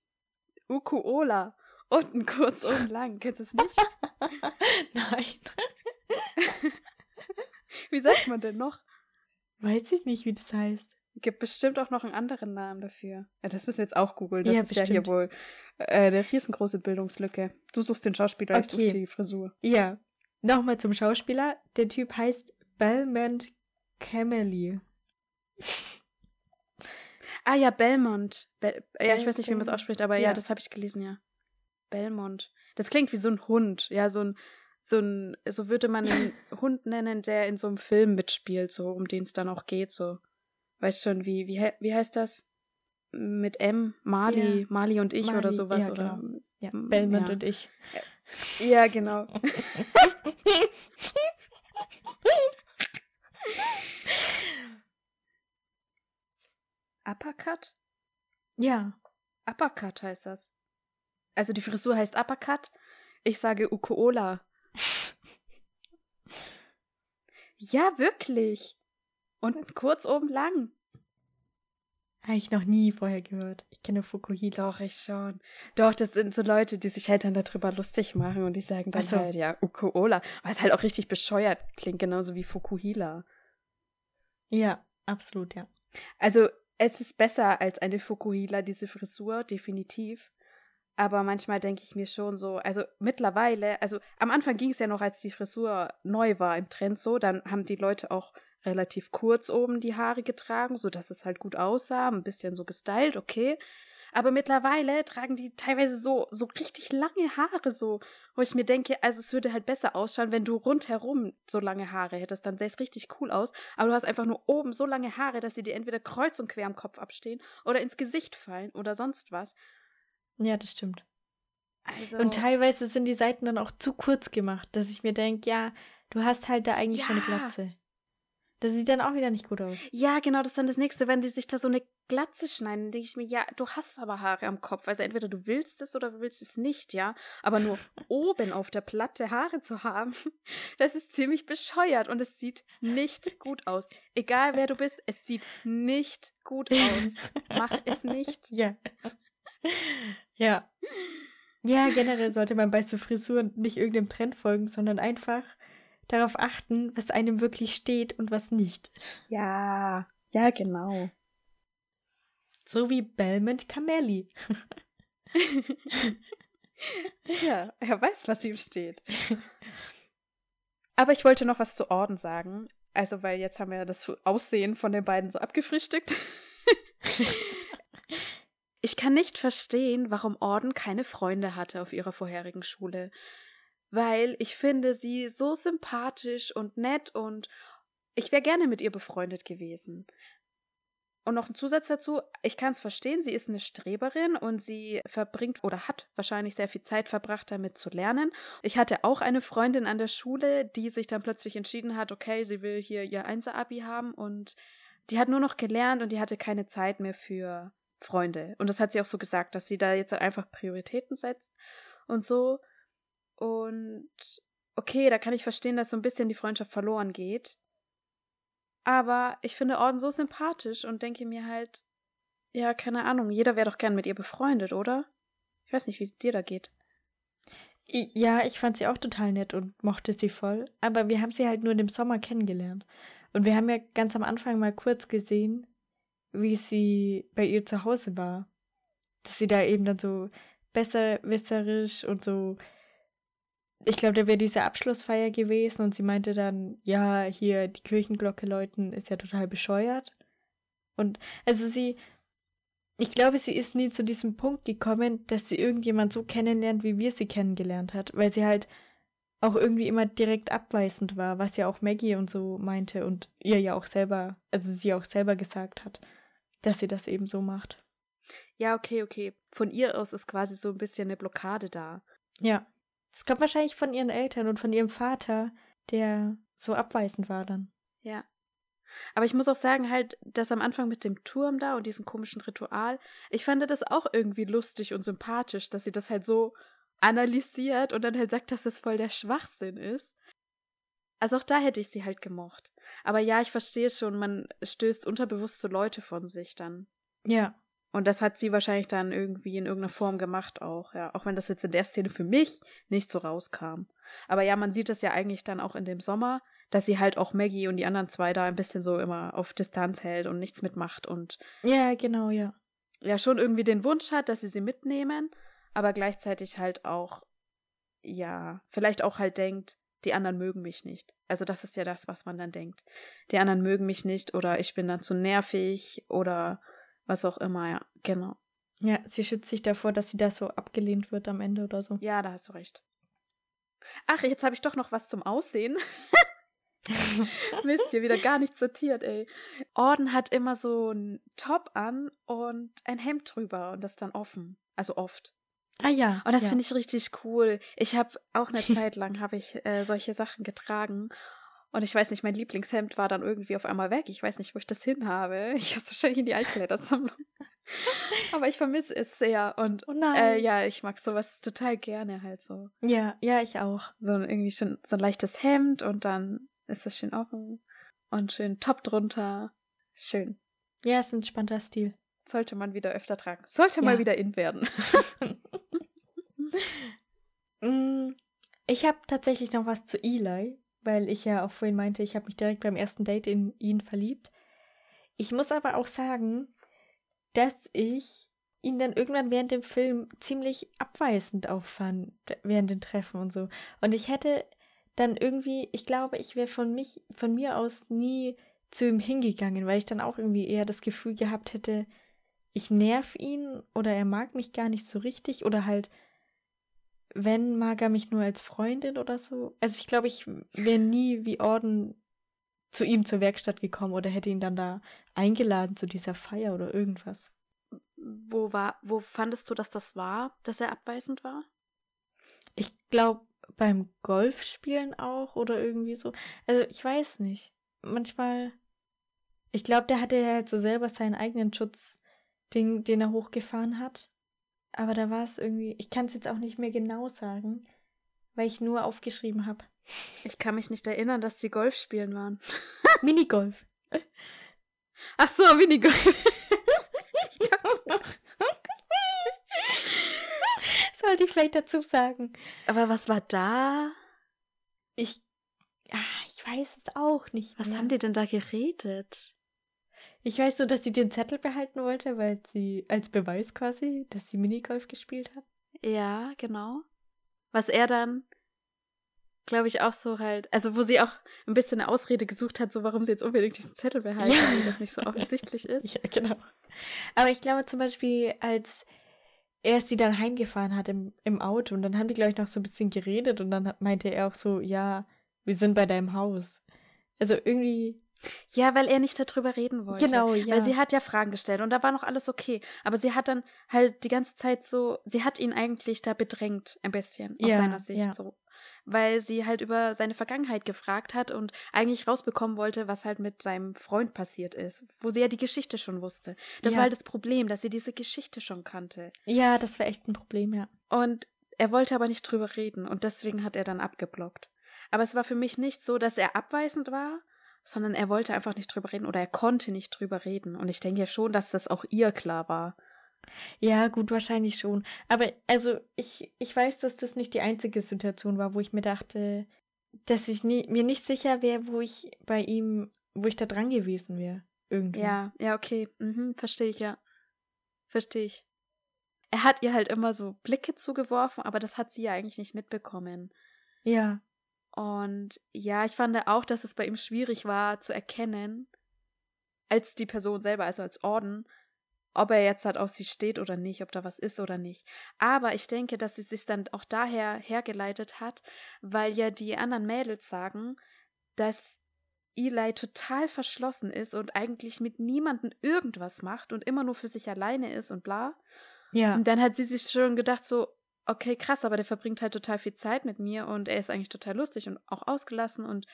Ukola unten kurz und lang, kennst du es nicht? [LAUGHS] Nein. [LAUGHS] Wie sagt man denn noch? Weiß ich nicht, wie das heißt. Gibt bestimmt auch noch einen anderen Namen dafür. Ja, das müssen wir jetzt auch googeln. Das Ja, ist ja hier bestimmt. wohl äh, eine riesengroße Bildungslücke. Du suchst den Schauspieler, ich suche Okay. die Frisur. Ja. Nochmal zum Schauspieler. Der Typ heißt Belmont Camely. Ah ja, Belmont. Bel ja, ich weiß nicht, wie man es Bel- ausspricht, aber ja, ja. das habe ich gelesen, ja. Belmont. Das klingt wie so ein Hund. Ja, so ein, so ein, so würde man einen [LAUGHS] Hund nennen, der in so einem Film mitspielt, so um den es dann auch geht, so. Weißt schon, wie, wie, wie heißt das? Mit M, Mali, Ja. Mali und ich oder Mali, sowas, ja, oder? genau. Ja, Belmont ja. und ich. [LAUGHS] Ja, genau. [LAUGHS] Uppercut? Ja. Uppercut heißt das. Also die Frisur heißt Uppercut. Ich sage Ukoola. [LAUGHS] ja, wirklich. Und kurz oben lang. Habe ich noch nie vorher gehört. Ich kenne Fukuhila. Doch, ich schon. Doch, das sind so Leute, die sich halt dann darüber lustig machen und die sagen dann so. halt, ja, Ukoola. Was halt auch richtig bescheuert klingt, genauso wie Fukuhila. Ja, absolut, ja. Also, es ist besser als eine Fukuhila, diese Frisur, definitiv. Aber manchmal denke ich mir schon so, also mittlerweile, also am Anfang ging es ja noch, als die Frisur neu war im Trend so, dann haben die Leute auch relativ kurz oben die Haare getragen, so dass es halt gut aussah, ein bisschen so gestylt, okay. Aber mittlerweile tragen die teilweise so, so richtig lange Haare so, wo ich mir denke, also es würde halt besser ausschauen, wenn du rundherum so lange Haare hättest, dann sähe es richtig cool aus. Aber du hast einfach nur oben so lange Haare, dass sie dir entweder kreuz und quer am Kopf abstehen oder ins Gesicht fallen oder sonst was. Ja, das stimmt. Also, Und teilweise sind die Seiten dann auch zu kurz gemacht, dass ich mir denke, ja, du hast halt da eigentlich schon eine Ja. Glatze. Das sieht dann auch wieder nicht gut aus. ja, genau, das ist dann das nächste, wenn die sich da so eine Glatze schneiden, denke ich mir, ja, du hast aber Haare am Kopf. Also entweder du willst es oder du willst es nicht, ja. Aber nur [LAUGHS] oben auf der Platte Haare zu haben, [LAUGHS] das ist ziemlich bescheuert und es sieht nicht gut aus. Egal wer du bist, es sieht nicht gut aus. Mach es nicht. [LAUGHS] Ja. Ja. Ja, generell sollte man bei so Frisuren nicht irgendeinem Trend folgen, sondern einfach darauf achten, was einem wirklich steht und was nicht. Ja, ja, genau. So wie Belmont Camelli. [LAUGHS] ja, er weiß, was ihm steht. [LAUGHS] Aber ich wollte noch was zu Orden sagen. Also, weil jetzt haben wir das Aussehen von den beiden so abgefrühstückt. [LAUGHS] ich kann nicht verstehen, warum Orden keine Freunde hatte auf ihrer vorherigen Schule. Weil ich finde sie so sympathisch und nett und ich wäre gerne mit ihr befreundet gewesen. Und noch ein Zusatz dazu, ich kann es verstehen, sie ist eine Streberin und sie verbringt oder hat wahrscheinlich sehr viel Zeit verbracht, damit zu lernen. Ich hatte auch eine Freundin an der Schule, die sich dann plötzlich entschieden hat, okay, sie will hier ihr Einser-Abi haben und die hat nur noch gelernt und die hatte keine Zeit mehr für Freunde. Und das hat sie auch so gesagt, dass sie da jetzt einfach Prioritäten setzt und so. Und okay, da kann ich verstehen, dass so ein bisschen die Freundschaft verloren geht. Aber ich finde Orden so sympathisch und denke mir halt, ja, keine Ahnung, jeder wäre doch gern mit ihr befreundet, oder? Ich weiß nicht, wie es dir da geht. Ja, ich fand sie auch total nett und mochte sie voll. Aber wir haben sie halt nur im Sommer kennengelernt. Und wir haben ja ganz am Anfang mal kurz gesehen, wie sie bei ihr zu Hause war. Dass sie da eben dann so besserwisserisch und so ich glaube, da wäre diese Abschlussfeier gewesen und sie meinte dann, ja, hier die Kirchenglocke läuten ist ja total bescheuert. Und also sie, ich glaube, sie ist nie zu diesem Punkt gekommen, dass sie irgendjemand so kennenlernt, wie wir sie kennengelernt hat, weil sie halt auch irgendwie immer direkt abweisend war, was ja auch Maggie und so meinte und ihr ja auch selber, also sie auch selber gesagt hat, dass sie das eben so macht. Ja, okay, okay. Von ihr aus ist quasi so ein bisschen eine Blockade da. Ja. Es kommt wahrscheinlich von ihren Eltern und von ihrem Vater, der so abweisend war dann. Ja. Aber ich muss auch sagen, halt, das am Anfang mit dem Turm da und diesem komischen Ritual, ich fand das auch irgendwie lustig und sympathisch, dass sie das halt so analysiert und dann halt sagt, dass das voll der Schwachsinn ist. Also auch da hätte ich sie halt gemocht. Aber ja, ich verstehe schon, man stößt unterbewusst so Leute von sich dann. Ja. Und das hat sie wahrscheinlich dann irgendwie in irgendeiner Form gemacht auch, ja. Auch wenn das jetzt in der Szene für mich nicht so rauskam. Aber ja, man sieht das ja eigentlich dann auch in dem Sommer, dass sie halt auch Maggie und die anderen zwei da ein bisschen so immer auf Distanz hält und nichts mitmacht und. Ja, genau, ja. Ja, schon irgendwie den Wunsch hat, dass sie sie mitnehmen, aber gleichzeitig halt auch, ja, vielleicht auch halt denkt, die anderen mögen mich nicht. Also das ist ja das, was man dann denkt. Die anderen mögen mich nicht oder ich bin dann zu nervig oder was auch immer, ja, genau. Ja, sie schützt sich davor, dass sie da so abgelehnt wird am Ende oder so. Ja, da hast du recht. Ach, jetzt habe ich doch noch was zum Aussehen. [LAUGHS] Mist, hier wieder gar nicht sortiert, ey. Orden hat immer so ein Top an und ein Hemd drüber und das dann offen. Also oft. Ah ja. Und das ja. finde ich richtig cool. Ich habe auch eine [LAUGHS] Zeit lang habe ich äh, solche Sachen getragen und ich weiß nicht, mein Lieblingshemd war dann irgendwie auf einmal weg. Ich weiß nicht, wo ich das hin habe. [LAUGHS] Ich habe es wahrscheinlich in die Altkleidersammlung. [LAUGHS] Aber ich vermisse es sehr. Und oh nein. Äh, ja, ich mag sowas total gerne halt so. Ja, ja, ich auch. So irgendwie schon so ein leichtes Hemd und dann ist das schön offen und schön Top drunter. Ist schön. Ja, ist ein entspannter Stil. Sollte man wieder öfter tragen. Sollte ja. mal wieder in werden. [LAUGHS] Mm, ich habe tatsächlich noch was zu Eli weil ich ja auch vorhin meinte, ich habe mich direkt beim ersten Date in ihn verliebt. Ich muss aber auch sagen, dass ich ihn dann irgendwann während dem Film ziemlich abweisend auffand, während den Treffen und so. Und ich hätte dann irgendwie, ich glaube, ich wäre von mich, von mir aus nie zu ihm hingegangen, weil ich dann auch irgendwie eher das Gefühl gehabt hätte, ich nerv ihn oder er mag mich gar nicht so richtig oder halt wenn, mag er mich nur als Freundin oder so. Also ich glaube, ich wäre nie wie Orden zu ihm zur Werkstatt gekommen oder hätte ihn dann da eingeladen zu dieser Feier oder irgendwas. Wo war, wo fandest du, dass das war, dass er abweisend war? Ich glaube beim Golfspielen auch oder irgendwie so. Also ich weiß nicht. Manchmal Ich glaube, der hatte halt so selber seinen eigenen Schutzding, den er hochgefahren hat. Aber da war es irgendwie, ich kann es jetzt auch nicht mehr genau sagen, weil ich nur aufgeschrieben habe. Ich kann mich nicht erinnern, dass die Golf spielen waren. [LAUGHS] Minigolf. Ach so, Minigolf. [LAUGHS] Sollte ich vielleicht dazu sagen. Aber was war da? Ich, ah, ich weiß es auch nicht. Was mehr. haben die denn da geredet? Ich weiß nur, dass sie den Zettel behalten wollte, weil sie als Beweis quasi, dass sie Minigolf gespielt hat. Ja, genau. Was er dann, glaube ich, auch so halt, also wo sie auch ein bisschen eine Ausrede gesucht hat, so warum sie jetzt unbedingt diesen Zettel behalten, Ja. weil das nicht so offensichtlich [LAUGHS] ist. Ja, genau. Aber ich glaube zum Beispiel, als er sie dann heimgefahren hat im, im Auto und dann haben die, glaube ich, noch so ein bisschen geredet und dann hat, meinte er auch so, ja, wir sind bei deinem Haus. Also irgendwie, Ja, weil er nicht darüber reden wollte. genau, ja. Weil sie hat ja Fragen gestellt und da war noch alles okay. Aber sie hat dann halt die ganze Zeit so, sie hat ihn eigentlich da bedrängt, ein bisschen, aus Ja, seiner Sicht ja. so. Weil sie halt über seine Vergangenheit gefragt hat und eigentlich rausbekommen wollte, was halt mit seinem Freund passiert ist. Wo sie ja die Geschichte schon wusste. Das war halt das Problem, dass sie diese Geschichte schon kannte. ja, das war echt ein Problem, ja. Und er wollte aber nicht drüber reden und deswegen hat er dann abgeblockt. Aber es war für mich nicht so, dass er abweisend war, sondern er wollte einfach nicht drüber reden oder er konnte nicht drüber reden. Und ich denke ja schon, dass das auch ihr klar war. Ja, gut, wahrscheinlich schon. Aber also ich, ich weiß, dass das nicht die einzige Situation war, wo ich mir dachte, dass ich nie, mir nicht sicher wäre, wo ich bei ihm, wo ich da dran gewesen wäre. Irgendwie. Ja, ja, okay. Mhm, verstehe ich, ja. Verstehe ich. Er hat ihr halt immer so Blicke zugeworfen, aber das hat sie ja eigentlich nicht mitbekommen. Ja. Und ja, ich fand auch, dass es bei ihm schwierig war zu erkennen, als die Person selber, also als Orden, ob er jetzt halt auf sie steht oder nicht, ob da was ist oder nicht. Aber ich denke, dass sie sich dann auch daher hergeleitet hat, weil ja die anderen Mädels sagen, dass Eli total verschlossen ist und eigentlich mit niemandem irgendwas macht und immer nur für sich alleine ist und bla. Ja. Und dann hat sie sich schon gedacht, so, okay, krass, aber der verbringt halt total viel Zeit mit mir und er ist eigentlich total lustig und auch ausgelassen und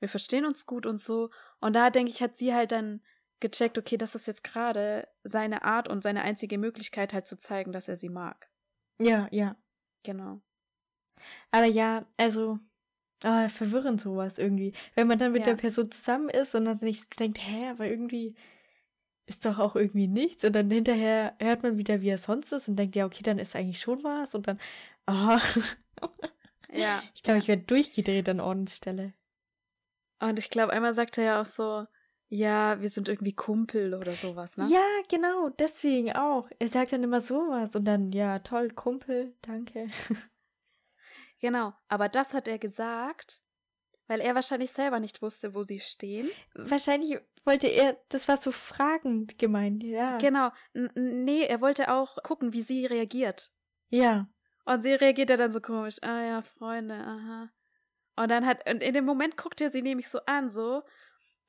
wir verstehen uns gut und so. Und da denke ich, hat sie halt dann gecheckt, okay, das ist jetzt gerade seine Art und seine einzige Möglichkeit halt zu zeigen, dass er sie mag. Ja, ja. Genau. Aber ja, also ah, verwirrend sowas irgendwie. Wenn man dann mit Ja. der Person zusammen ist und dann nicht denkt, hä, aber irgendwie ist doch auch irgendwie nichts. Und dann hinterher hört man wieder, wie er sonst ist und denkt, ja, okay, dann ist eigentlich schon was. Und dann, [LAUGHS] ah, Ja. ich glaube, ich werde durchgedreht an Ordensstelle. Und ich glaube, einmal sagt er ja auch so, ja, wir sind irgendwie Kumpel oder sowas, ne? Ja, genau, deswegen auch. Er sagt dann immer sowas und dann, ja, toll, Kumpel, danke. [LAUGHS] Genau. Aber das hat er gesagt, weil er wahrscheinlich selber nicht wusste, wo sie stehen. Wahrscheinlich wollte er, das war so fragend gemeint, ja. Genau. N nee, er wollte auch gucken, wie sie reagiert. Ja, Und sie reagiert ja dann so komisch. Ah ja, Freunde, aha. Und dann hat, und in dem Moment guckt er sie nämlich so an, so,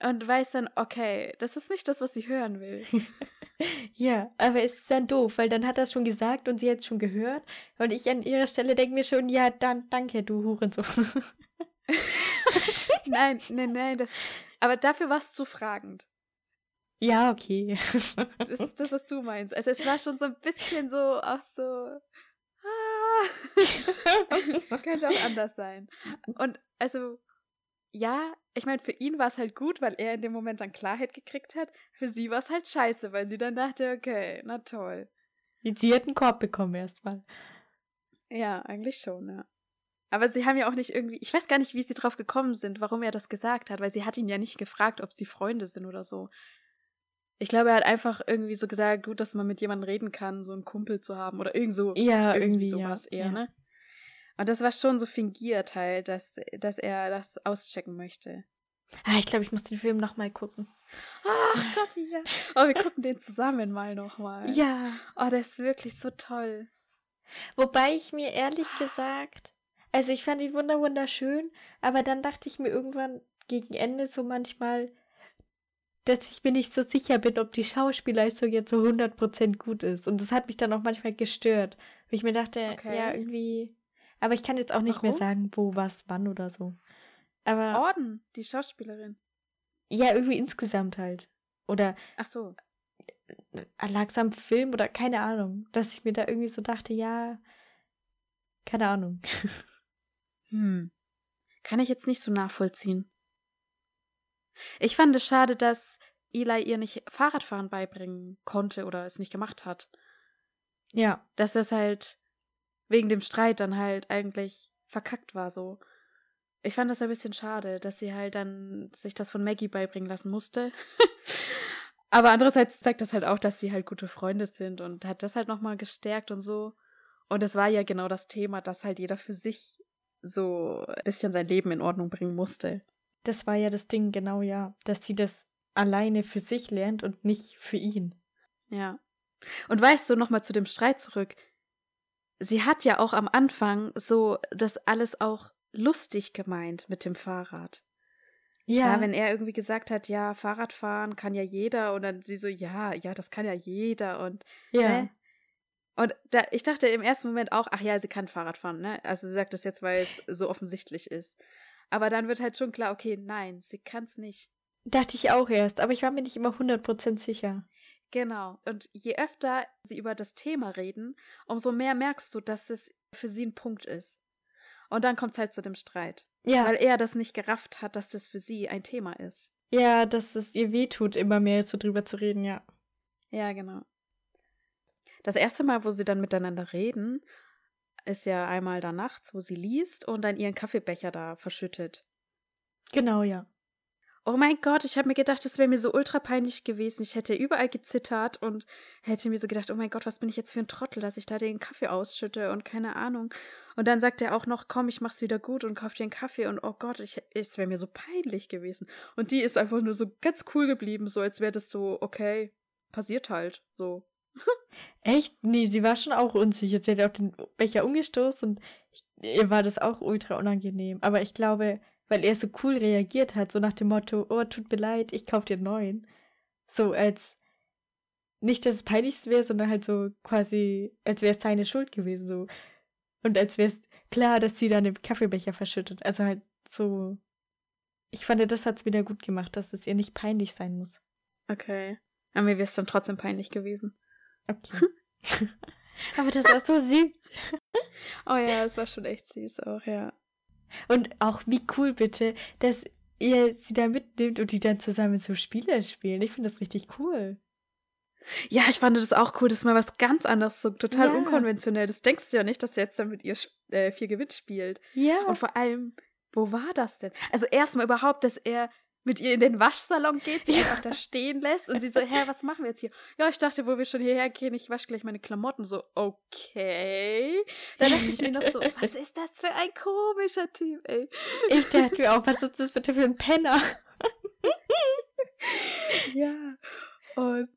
und weiß dann, okay, das ist nicht das, was sie hören will. [LAUGHS] ja, aber es ist dann doof, weil dann hat er es schon gesagt und sie hat es schon gehört. Und ich an ihrer Stelle denke mir schon, ja, dann danke, du Hurensohn. [LAUGHS] [LAUGHS] nein, nein, nein, das, aber dafür war es zu fragend. ja, okay. [LAUGHS] Das ist das, was du meinst. Also es war schon so ein bisschen so, auch so, ah, [LAUGHS] könnte auch anders sein. Und also, ja, ich meine, für ihn war es halt gut, weil er in dem Moment dann Klarheit gekriegt hat. Für sie war es halt scheiße, weil sie dann dachte, okay, na toll. sie hat einen Korb bekommen erstmal. Ja, eigentlich schon, ja. Aber sie haben ja auch nicht irgendwie, ich weiß gar nicht, wie sie drauf gekommen sind, warum er das gesagt hat, weil sie hat ihn ja nicht gefragt, ob sie Freunde sind oder so. Ich glaube, er hat einfach irgendwie so gesagt, gut, dass man mit jemandem reden kann, so einen Kumpel zu haben oder irgend so. Ja, irgendwie irgendwie, sowas ja, eher, ja. ne? Und das war schon so fingiert halt, dass, dass er das auschecken möchte. Ah, ich glaube, ich muss den Film nochmal gucken. Ach Gott, ja. Oh, wir gucken den zusammen mal nochmal. Ja. Oh, der ist wirklich so toll. Wobei ich mir ehrlich gesagt, also ich fand ihn wunder wunderschön, aber dann dachte ich mir irgendwann gegen Ende so manchmal, dass ich mir nicht so sicher bin, ob die Schauspielleistung jetzt so 100% gut ist. Und das hat mich dann auch manchmal gestört. Weil ich mir dachte, Okay. ja, irgendwie. Aber ich kann jetzt auch nicht mehr Warum? sagen, wo, was, wann oder so. Aber Orden, die Schauspielerin. ja, irgendwie insgesamt halt. Oder Ach so. lag es am Film oder keine Ahnung, dass ich mir da irgendwie so dachte, ja, keine Ahnung. [LAUGHS] Hm. Kann ich jetzt nicht so nachvollziehen. Ich fand es schade, dass Eli ihr nicht Fahrradfahren beibringen konnte oder es nicht gemacht hat. Ja, Dass das halt wegen dem Streit dann halt eigentlich verkackt war so. Ich fand das ein bisschen schade, dass sie halt dann sich das von Maggie beibringen lassen musste. [LAUGHS] Aber andererseits zeigt das halt auch, dass sie halt gute Freunde sind und hat das halt nochmal gestärkt und so. Und es war ja genau das Thema, dass halt jeder für sich so ein bisschen sein Leben in Ordnung bringen musste. das war ja das Ding, genau ja, dass sie das alleine für sich lernt und nicht für ihn. Ja. Und weißt du, nochmal zu dem Streit zurück. Sie hat ja auch am Anfang so das alles auch lustig gemeint mit dem Fahrrad. Ja, wenn er irgendwie gesagt hat, ja, Fahrradfahren kann ja jeder und dann sie so, ja, ja, das kann ja jeder und ja. ne? Und da, ich dachte im ersten Moment auch, ach ja, sie kann Fahrrad fahren, ne? Also sie sagt das jetzt, weil es so offensichtlich ist. Aber dann wird halt schon klar, okay, nein, sie kann es nicht. Dachte ich auch erst, aber ich war mir nicht immer 100% sicher. Genau. Und je öfter sie über das Thema reden, umso mehr merkst du, dass es für sie ein Punkt ist. Und dann kommt es halt zu dem Streit. Ja, Weil er das nicht gerafft hat, dass das für sie ein Thema ist. ja, dass es ihr wehtut, immer mehr so drüber zu reden, ja. Ja, genau. Das erste Mal, wo sie dann miteinander reden, ist ja einmal da nachts, wo sie liest und dann ihren Kaffeebecher da verschüttet. Genau, ja. Oh mein Gott, ich habe mir gedacht, das wäre mir so ultra peinlich gewesen. Ich hätte überall gezittert und hätte mir so gedacht, oh mein Gott, was bin ich jetzt für ein Trottel, dass ich da den Kaffee ausschütte und keine Ahnung. Und dann sagt er auch noch, komm, ich mach's wieder gut und kauf dir einen Kaffee und oh Gott, ich, es wäre mir so peinlich gewesen. Und die ist einfach nur so ganz cool geblieben, so als wäre das so, okay, passiert halt, so. Echt? Nee, sie war schon auch unsicher. Sie hat auch den Becher umgestoßen und ich, ihr war das auch ultra unangenehm. Aber ich glaube, weil er so cool reagiert hat, so nach dem Motto, oh, tut mir leid, ich kauf dir einen neuen. So als, nicht, dass es peinlichst wäre, sondern halt so quasi, als wäre es seine Schuld gewesen, so. Und als wäre es klar, dass sie dann den Kaffeebecher verschüttet. Also halt so, ich fand, das hat's wieder gut gemacht, dass es ihr nicht peinlich sein muss. Okay. Aber mir wäre es dann trotzdem peinlich gewesen. Okay. [LAUGHS] Aber das war so süß. Oh ja, es war schon echt süß auch, ja. Und auch wie cool bitte, dass ihr sie da mitnimmt und die dann zusammen so Spiele spielen. Ich finde das richtig cool. Ja, ich fand das auch cool. Das ist mal was ganz anderes, so total Ja. unkonventionell. Das denkst du ja nicht, dass er jetzt dann mit ihr äh, viel Gewinn spielt. Ja. Und vor allem, wo war das denn? Also erstmal überhaupt, dass er mit ihr in den Waschsalon geht, sie Ja. einfach da stehen lässt und sie so, hä, was machen wir jetzt hier? Ja, ich dachte, wo wir schon hierher gehen, ich wasche gleich meine Klamotten. So, okay. Da dachte ich mir noch so, [LAUGHS] was ist das für ein komischer Typ, ey. ich dachte mir auch, was ist das bitte für ein Penner? [LAUGHS] Ja. Und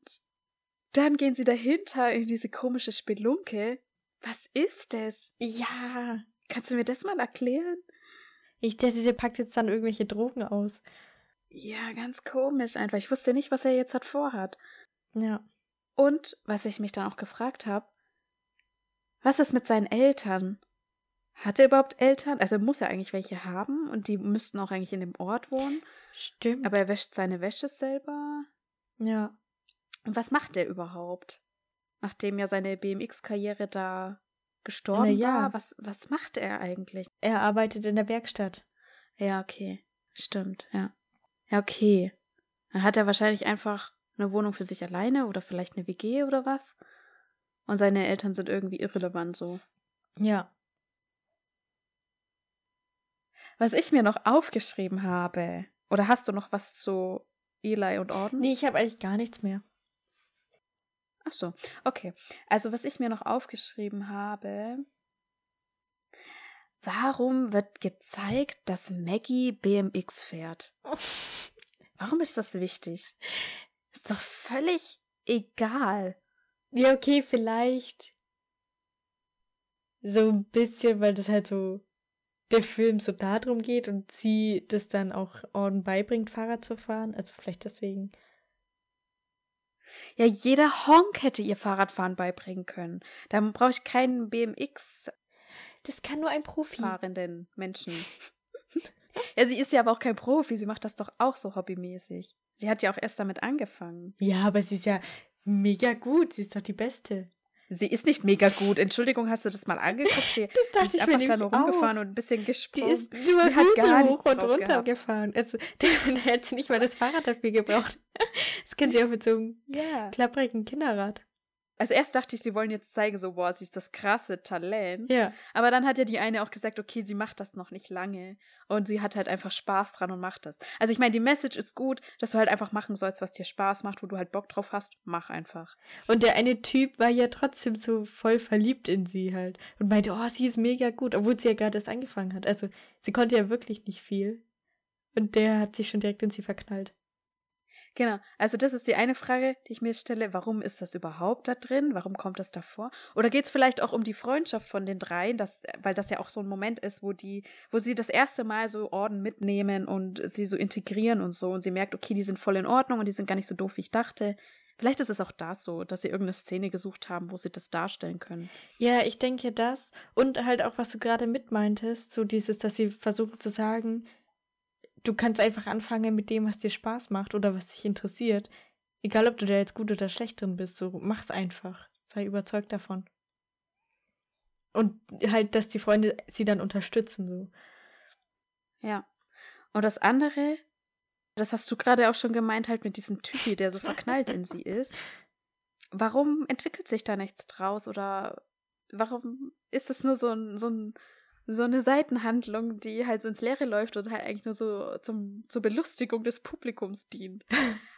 dann gehen sie dahinter in diese komische Spelunke. Was ist das? Ja. Kannst du mir das mal erklären? Ich dachte, der packt jetzt dann irgendwelche Drogen aus. Ja, ganz komisch einfach. Ich wusste nicht, was er jetzt hat vorhat. Ja. Und was ich mich dann auch gefragt habe, was ist mit seinen Eltern? Hat er überhaupt Eltern? Also er muss ja eigentlich welche haben und die müssten auch eigentlich in dem Ort wohnen. Stimmt. Aber er wäscht seine Wäsche selber. ja. Und was macht er überhaupt? Nachdem ja seine BMX-Karriere da gestorben Na ja. war, was, was macht er eigentlich? Er arbeitet in der Werkstatt. Ja, okay. Stimmt, ja. Ja, okay. Dann hat er wahrscheinlich einfach eine Wohnung für sich alleine oder vielleicht eine WG oder was. Und seine Eltern sind irgendwie irrelevant so. Ja. Was ich mir noch aufgeschrieben habe, oder hast du noch was zu Eli und Orden? Nee, ich habe eigentlich gar nichts mehr. Ach so, okay. Also was ich mir noch aufgeschrieben habe, warum wird gezeigt, dass Maggie BMX fährt? Warum ist das wichtig? Ist doch völlig egal. Ja, okay, vielleicht so ein bisschen, weil das halt so der Film so darum geht und sie das dann auch Orden beibringt, Fahrrad zu fahren. Also vielleicht deswegen. Ja, jeder Honk hätte ihr Fahrradfahren beibringen können. Da brauche ich keinen BMX-fahrenden Das kann nur ein Profi. Menschen. [LAUGHS] ja, sie ist ja aber auch kein Profi. Sie macht das doch auch so hobbymäßig. Sie Sie hat ja auch erst damit angefangen. Ja, aber sie ist ja mega gut. Sie ist doch die Beste. Sie ist nicht mega gut. Entschuldigung, hast du das mal angeguckt? Sie, Das dachte sie ist einfach da nur rumgefahren auch. und ein bisschen Die gesprungen. ist nur Sie hat gar hoch und runter gehabt. gefahren. Also, [LAUGHS] da hätte sie nicht mal das Fahrrad dafür gebraucht. [LAUGHS] Das kennt ihr auch mit so einem ja. klapprigen Kinderrad. Also erst dachte ich, sie wollen jetzt zeigen, so, boah, sie ist das krasse Talent. Ja. Aber dann hat ja die eine auch gesagt, okay, sie macht das noch nicht lange. Und sie hat halt einfach Spaß dran und macht das. Also ich meine, die Message ist gut, dass du halt einfach machen sollst, was dir Spaß macht, wo du halt Bock drauf hast. Mach einfach. Und der eine Typ war ja trotzdem so voll verliebt in sie halt. Und meinte, oh, sie ist mega gut, obwohl sie ja gerade erst angefangen hat. Also, sie konnte ja wirklich nicht viel. Und der hat sich schon direkt in sie verknallt. Genau. Also das ist die eine Frage, die ich mir stelle. Warum ist das überhaupt da drin? Warum kommt das davor? Oder geht es vielleicht auch um die Freundschaft von den dreien, dass, weil das ja auch so ein Moment ist, wo die, wo sie das erste Mal so Orden mitnehmen und sie so integrieren und so und sie merkt, okay, die sind voll in Ordnung und die sind gar nicht so doof, wie ich dachte. Vielleicht ist es auch das so, dass sie irgendeine Szene gesucht haben, wo sie das darstellen können. Ja, ich denke das. Und halt auch, was du gerade mitmeintest, so dieses, dass sie versuchen zu sagen, du kannst einfach anfangen mit dem, was dir Spaß macht oder was dich interessiert. Egal, ob du da jetzt gut oder schlecht drin bist, so mach's einfach. Sei überzeugt davon. Und halt, dass die Freunde sie dann unterstützen, so. Ja. Und das andere, das hast du gerade auch schon gemeint, halt mit diesem Typi, der so verknallt in sie ist. Warum entwickelt sich da nichts draus? Oder warum ist das nur so, ein, so, ein, so eine Seitenhandlung, die halt so ins Leere läuft und halt eigentlich nur so zum, zur Belustigung des Publikums dient? [LAUGHS]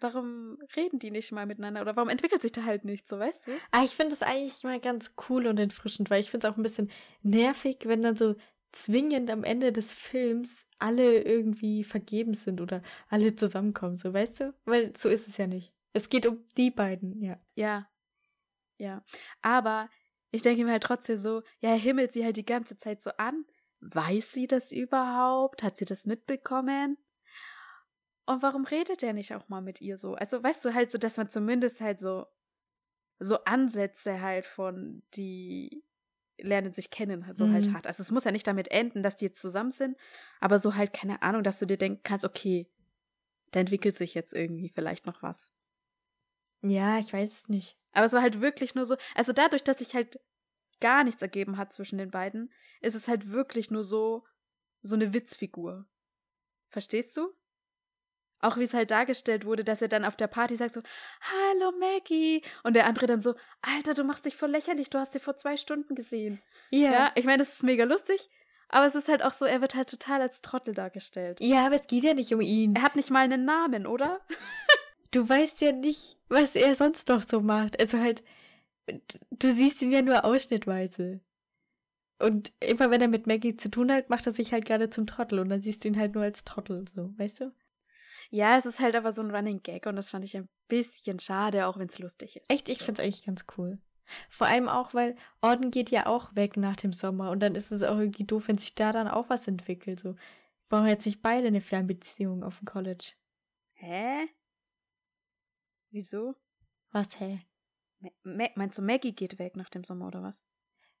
Warum reden die nicht mal miteinander? Oder warum entwickelt sich da halt nichts, so weißt du? Ah, ich finde das eigentlich mal ganz cool und entfrischend, weil ich finde es auch ein bisschen nervig, wenn dann so zwingend am Ende des Films alle irgendwie vergeben sind oder alle zusammenkommen, so weißt du? Weil so ist es ja nicht. Es geht um die beiden, ja. Ja. Ja. Aber ich denke mir halt trotzdem so, ja, er himmelt sie halt die ganze Zeit so an. Weiß sie das überhaupt? Hat sie das mitbekommen? Und warum redet er nicht auch mal mit ihr so? Also, weißt du, halt so, dass man zumindest halt so, so Ansätze halt von, die lernen sich kennen, so halt Mhm. hat. Also, es muss ja nicht damit enden, dass die jetzt zusammen sind, aber so halt, keine Ahnung, dass du dir denken kannst, okay, da entwickelt sich jetzt irgendwie vielleicht noch was. Ja, ich weiß es nicht. Aber es war halt wirklich nur so, also dadurch, dass sich halt gar nichts ergeben hat zwischen den beiden, ist es halt wirklich nur so, so eine Witzfigur. Verstehst du? Auch wie es halt dargestellt wurde, dass er dann auf der Party sagt so, Hallo Maggie. Und der andere dann so, Alter, du machst dich voll lächerlich, du hast dir vor zwei Stunden gesehen. Ja. Ja, ich meine, das ist mega lustig, aber es ist halt auch so, er wird halt total als Trottel dargestellt. Ja, aber es geht ja nicht um ihn. Er hat nicht mal einen Namen, oder? [LAUGHS] Du weißt ja nicht, was er sonst noch so macht. Also halt, du siehst ihn ja nur ausschnittweise. Und immer wenn er mit Maggie zu tun hat, macht er sich halt gerade zum Trottel und dann siehst du ihn halt nur als Trottel, so, weißt du? Ja, es ist halt aber so ein Running Gag und das fand ich ein bisschen schade, auch wenn es lustig ist. Echt, ich So. find's eigentlich ganz cool. Vor allem auch, weil Orden geht ja auch weg nach dem Sommer und dann ist es auch irgendwie doof, wenn sich da dann auch was entwickelt. So, brauchen jetzt nicht beide eine Fernbeziehung auf dem College. Hä? Wieso? Was, hä? Ma meinst du, Maggie geht weg nach dem Sommer oder was?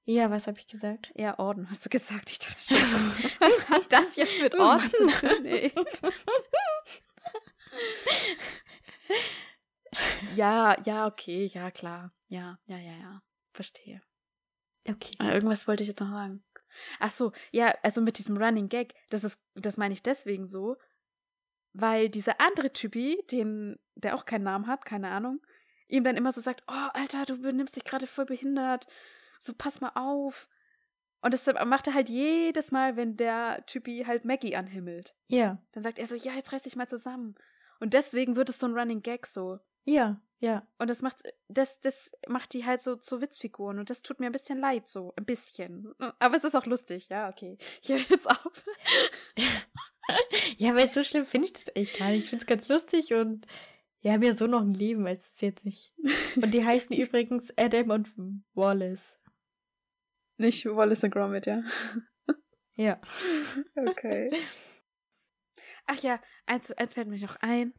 Ja, was hab ich gesagt? Ja, Orden, hast du gesagt. Ich dachte schon so, [LAUGHS] was hat das jetzt mit [LAUGHS] Orden zu tun, [LAUGHS] ja, ja, okay, ja, klar. Ja, ja, ja, ja. Verstehe. Okay. Ah, irgendwas wollte ich jetzt noch sagen. Ach so, ja, also mit diesem Running Gag, das ist, das meine ich deswegen so, weil dieser andere Typi, den, der auch keinen Namen hat, keine Ahnung, ihm dann immer so sagt, oh, Alter, du benimmst dich gerade voll behindert, so pass mal auf. Und das macht er halt jedes Mal, wenn der Typi halt Maggie anhimmelt. Ja, Dann sagt er so, ja, jetzt reiß dich mal zusammen. Und deswegen wird es so ein Running Gag so. ja, ja. Und das macht, das, das macht die halt so zu Witzfiguren. Und das tut mir ein bisschen leid, so. Ein bisschen. Aber es ist auch lustig. Ja, okay. Ich höre jetzt auf. [LAUGHS] [LAUGHS] Ja, weil so schlimm finde ich das echt gar nicht. Ich finde es ganz lustig und wir haben ja so noch ein Leben, als es jetzt nicht. [LAUGHS] Und die heißen übrigens Adam und Wallace. Nicht Wallace und Gromit, ja. Ja. [LAUGHS] Okay. Ach ja, eins, eins fällt mir noch ein.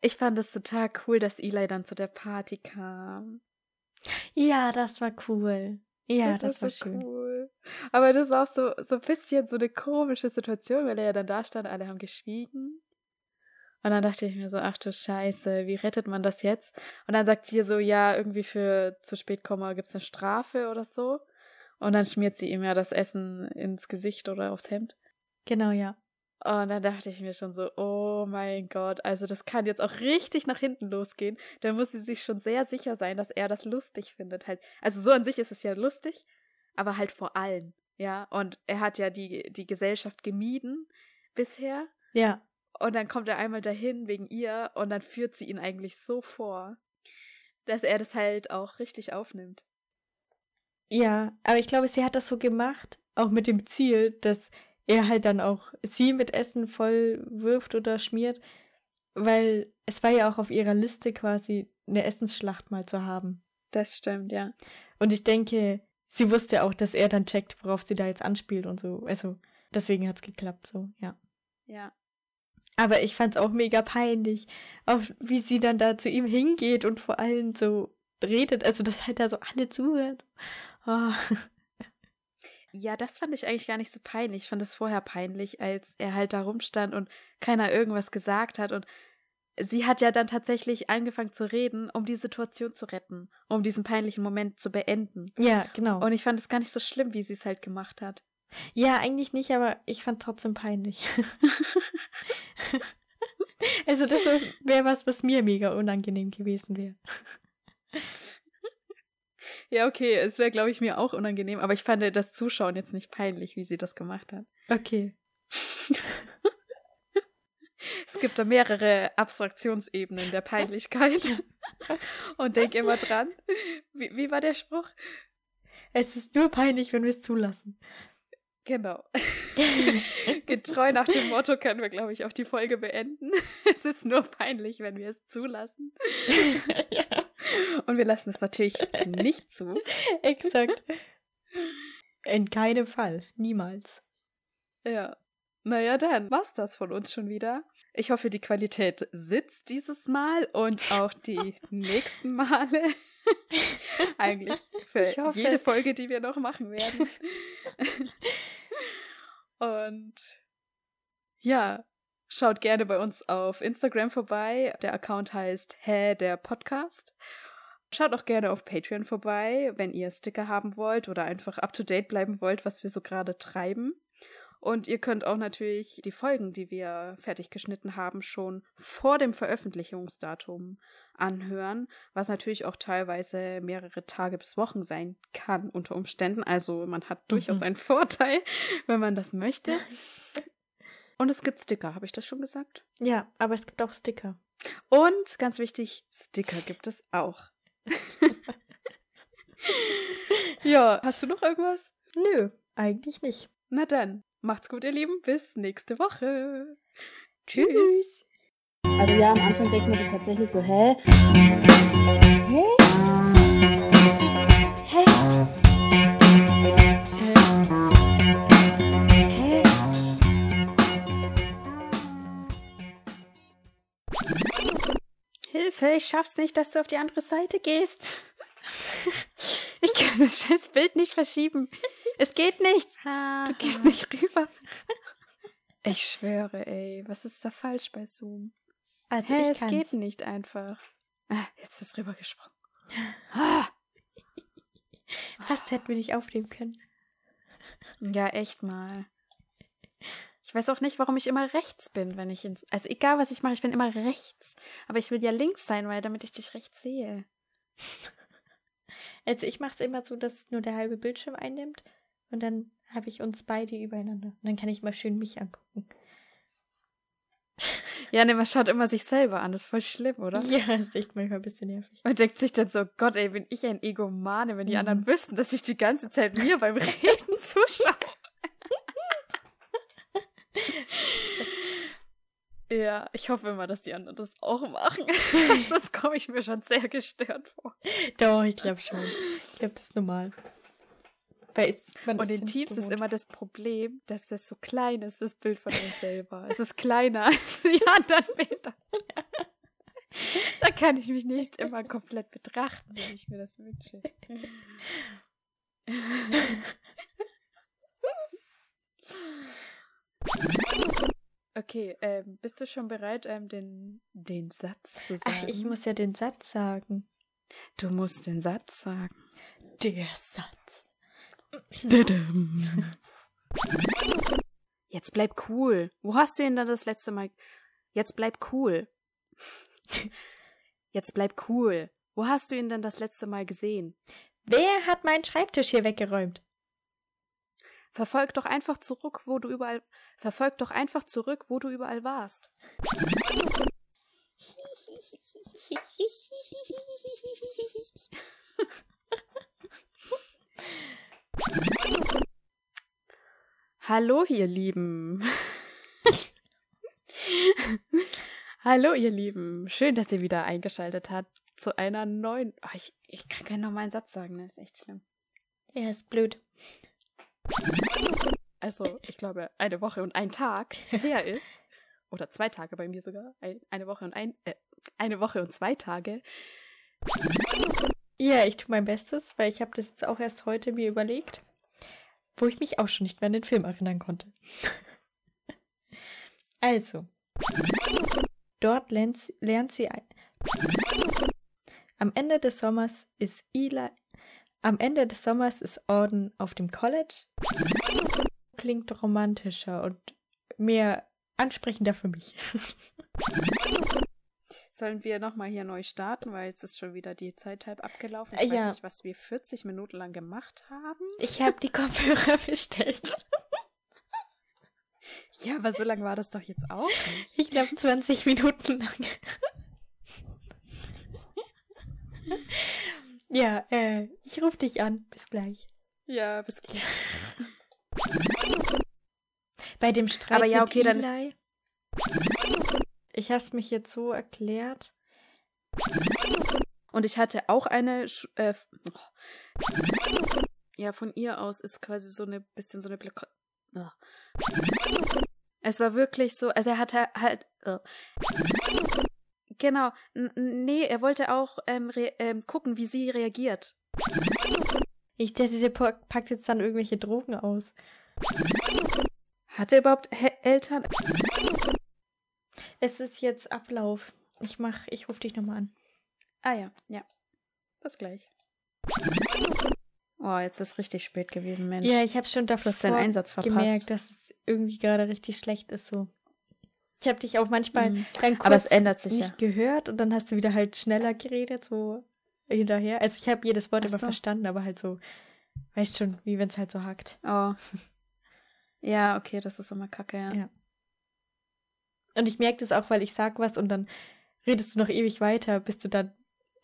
Ich fand es total cool, dass Eli dann zu der Party kam. Ja, das war cool. Ja, das, war, so schön. cool. Aber das war auch so, so ein bisschen so eine komische Situation, weil er ja dann da stand, alle haben geschwiegen. Und dann dachte ich mir so, ach du Scheiße, wie rettet man das jetzt? Und dann sagt sie so, ja, irgendwie für zu spät kommen gibt es eine Strafe oder so. Und dann schmiert sie ihm ja das Essen ins Gesicht oder aufs Hemd. Genau, ja. Und dann dachte ich mir schon so, oh mein Gott, also das kann jetzt auch richtig nach hinten losgehen. Da muss sie sich schon sehr sicher sein, dass er das lustig findet. Halt. Also so an sich ist es ja lustig, aber halt vor allem, ja. Und er hat ja die, die Gesellschaft gemieden bisher. Ja. Und dann kommt er einmal dahin wegen ihr und dann führt sie ihn eigentlich so vor, dass er das halt auch richtig aufnimmt. Ja, aber ich glaube, sie hat das so gemacht, auch mit dem Ziel, dass er halt dann auch sie mit Essen voll wirft oder schmiert, weil es war ja auch auf ihrer Liste quasi eine Essensschlacht mal zu haben. Das stimmt, ja. Und ich denke, sie wusste auch, dass er dann checkt, worauf sie da jetzt anspielt und so. Also, deswegen hat's geklappt, so, ja. Ja. Aber ich fand's auch mega peinlich, auch wie sie dann da zu ihm hingeht und vor allem so redet, also dass halt da so alle zuhört. Oh. Ja, das fand ich eigentlich gar nicht so peinlich. Ich fand es vorher peinlich, als er halt da rumstand und keiner irgendwas gesagt hat. Und sie hat ja dann tatsächlich angefangen zu reden, um die Situation zu retten, um diesen peinlichen Moment zu beenden. Ja, genau. Und ich fand es gar nicht so schlimm, wie sie es halt gemacht hat. Ja, eigentlich nicht, aber ich fand trotzdem peinlich. [LAUGHS] [LAUGHS] also das wäre was, was mir mega unangenehm gewesen wäre. Ja, okay, es wäre, glaube ich, mir auch unangenehm, aber ich fand das Zuschauen jetzt nicht peinlich, wie sie das gemacht hat. Okay. [LAUGHS] es gibt da mehrere Abstraktionsebenen der Peinlichkeit. [LAUGHS] Und denk immer dran. Wie, wie war der Spruch? Es ist nur peinlich, wenn wir es zulassen. Genau. [LAUGHS] Getreu nach dem Motto können wir, glaube ich, auch die Folge beenden. Es ist nur peinlich, wenn wir es zulassen. ja. Und wir lassen es natürlich nicht zu. [LAUGHS] Exakt. In keinem Fall. Niemals. Ja. Naja, dann war's das von uns schon wieder. Ich hoffe, die Qualität sitzt dieses Mal und auch die [LAUGHS] nächsten Male. [LAUGHS] Eigentlich für jede Folge, die wir noch machen werden. und ja, schaut gerne bei uns auf Instagram vorbei. Der Account heißt Hä, der Podcast. Schaut auch gerne auf Patreon vorbei, wenn ihr Sticker haben wollt oder einfach up to date bleiben wollt, was wir so gerade treiben. Und ihr könnt auch natürlich die Folgen, die wir fertig geschnitten haben, schon vor dem Veröffentlichungsdatum anhören, was natürlich auch teilweise mehrere Tage bis Wochen sein kann unter Umständen. Also man hat durchaus mhm. einen Vorteil, [LAUGHS] wenn man das möchte. [LAUGHS] Und es gibt Sticker, habe ich das schon gesagt? Ja, aber es gibt auch Sticker. Und ganz wichtig, Sticker gibt es auch. Ja, hast du noch irgendwas? Nö, eigentlich nicht. Na dann, macht's gut, ihr Lieben. Bis nächste Woche. Tschüss. Also ja, am Anfang denkt man sich tatsächlich so, hä? Hä? Hä? Hä? Hilfe, ich schaff's nicht, dass du auf die andere Seite gehst. Kann [LAUGHS] das scheiß Bild nicht verschieben. Es geht nicht. [LAUGHS] Du gehst nicht rüber. Ich schwöre, ey, was ist da falsch bei Zoom? Also hey, es geht nicht einfach. Ah, jetzt ist rübergesprungen. [LAUGHS] Ah. Fast hätten wir dich aufnehmen können. Ja, echt mal. Ich weiß auch nicht, warum ich immer rechts bin, wenn ich ins. Also egal, was ich mache, ich bin immer rechts. Aber ich will ja links sein, weil damit ich dich rechts sehe. Also ich mache es immer so, dass nur der halbe Bildschirm einnimmt und dann habe ich uns beide übereinander. Und dann kann ich mal schön mich angucken. [LAUGHS] Ja, ne, man schaut immer sich selber an. Das ist voll schlimm, oder? Ja, das ist echt manchmal ein bisschen nervig. Man denkt sich dann so, Gott, ey, bin ich ein Egomane, wenn die mhm. anderen wüssten, dass ich die ganze Zeit mir beim [LAUGHS] Reden zuschaue. Ja, ich hoffe immer, dass die anderen das auch machen. [LAUGHS] [LAUGHS] Sonst komme ich mir schon sehr gestört vor. Doch, ich glaube schon. Ich glaube, das ist normal. Weil und in Teams ist immer das Problem, dass das so klein ist, das Bild von uns selber. es ist kleiner [LAUGHS] als die anderen Bilder. da kann ich mich nicht immer komplett betrachten, so wie ich mir das wünsche. Okay, ähm, bist du schon bereit, ähm, den, den Satz zu sagen? Ach, ich muss ja den Satz sagen. Du musst den Satz sagen. Der Satz. Dadam. Jetzt bleib cool. Wo hast du ihn dann das letzte Mal? Jetzt bleib cool. Jetzt bleib cool. Wo hast du ihn denn das letzte Mal gesehen? Wer hat meinen Schreibtisch hier weggeräumt? Verfolg doch einfach zurück, wo du überall. Verfolg doch einfach zurück, wo du überall warst. Hallo, ihr Lieben. Hallo, ihr Lieben. Schön, dass ihr wieder eingeschaltet habt zu einer neuen. Oh, ich, ich kann keinen normalen Satz sagen, das ist echt schlimm. Ja, ist blöd. Also, ich glaube, eine Woche und ein Tag her ist, oder zwei Tage bei mir sogar, ein, eine Woche und ein, äh, eine Woche und zwei Tage. Ja, ich tue mein Bestes, weil ich habe das jetzt auch erst heute mir überlegt, wo ich mich auch schon nicht mehr an den Film erinnern konnte. Also, dort lernt, lernt sie ein. Am Ende des Sommers ist Eli. Am Ende des Sommers ist Orden auf dem College. Klingt romantischer und mehr ansprechender für mich. [LAUGHS] Sollen wir nochmal hier neu starten, weil jetzt ist schon wieder die Zeit halb abgelaufen. Ich Ja. weiß nicht, was wir 40 Minuten lang gemacht haben. Ich habe die Kopfhörer [LAUGHS] bestellt. Ja, aber so lange war das doch jetzt auch nicht. Ich glaube 20 Minuten lang. [LAUGHS] ja, äh, ich rufe dich an. Bis gleich. Ja, bis gleich. Bei dem Streit Aber ja, mit okay, dann ist- Eli. Ich habe mich jetzt so erklärt. Und ich hatte auch eine. Sch- Äh, oh. ja, von ihr aus ist quasi so eine bisschen so eine Block. Oh. Es war wirklich so, also er hatte halt. Oh. Genau, nee, er wollte auch ähm, ähm, gucken, wie sie reagiert. Ich dachte, der pa- packt jetzt dann irgendwelche Drogen aus. Hat er überhaupt He Eltern? Es ist jetzt Ablauf. Ich mach, ich rufe dich nochmal an. Ah ja, ja. Bis gleich. Oh, jetzt ist richtig spät gewesen, Mensch. Ja, ich habe schon davor hast deinen Einsatz verpasst. gemerkt, dass es irgendwie gerade richtig schlecht ist so. Ich habe dich auch manchmal Mhm. dann kurz Aber es ändert sich nicht gehört und dann hast du wieder halt schneller geredet, so hinterher. Also ich habe jedes Wort Ach immer so. verstanden, aber halt so, weißt schon, wie wenn es halt so hackt. Oh. [LAUGHS] Ja, okay, das ist immer kacke, ja. Ja. Und ich merke das auch, weil ich sag was und dann redest du noch ewig weiter, bis du dann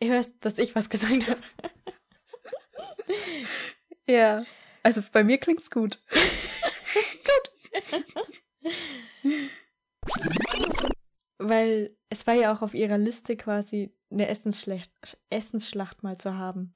hörst, dass ich was [LAUGHS] gesagt habe. Ja. Also bei mir klingt's [LAUGHS] gut. Weil es war ja auch auf ihrer Liste quasi eine Essensschlacht, Essensschlacht mal zu haben.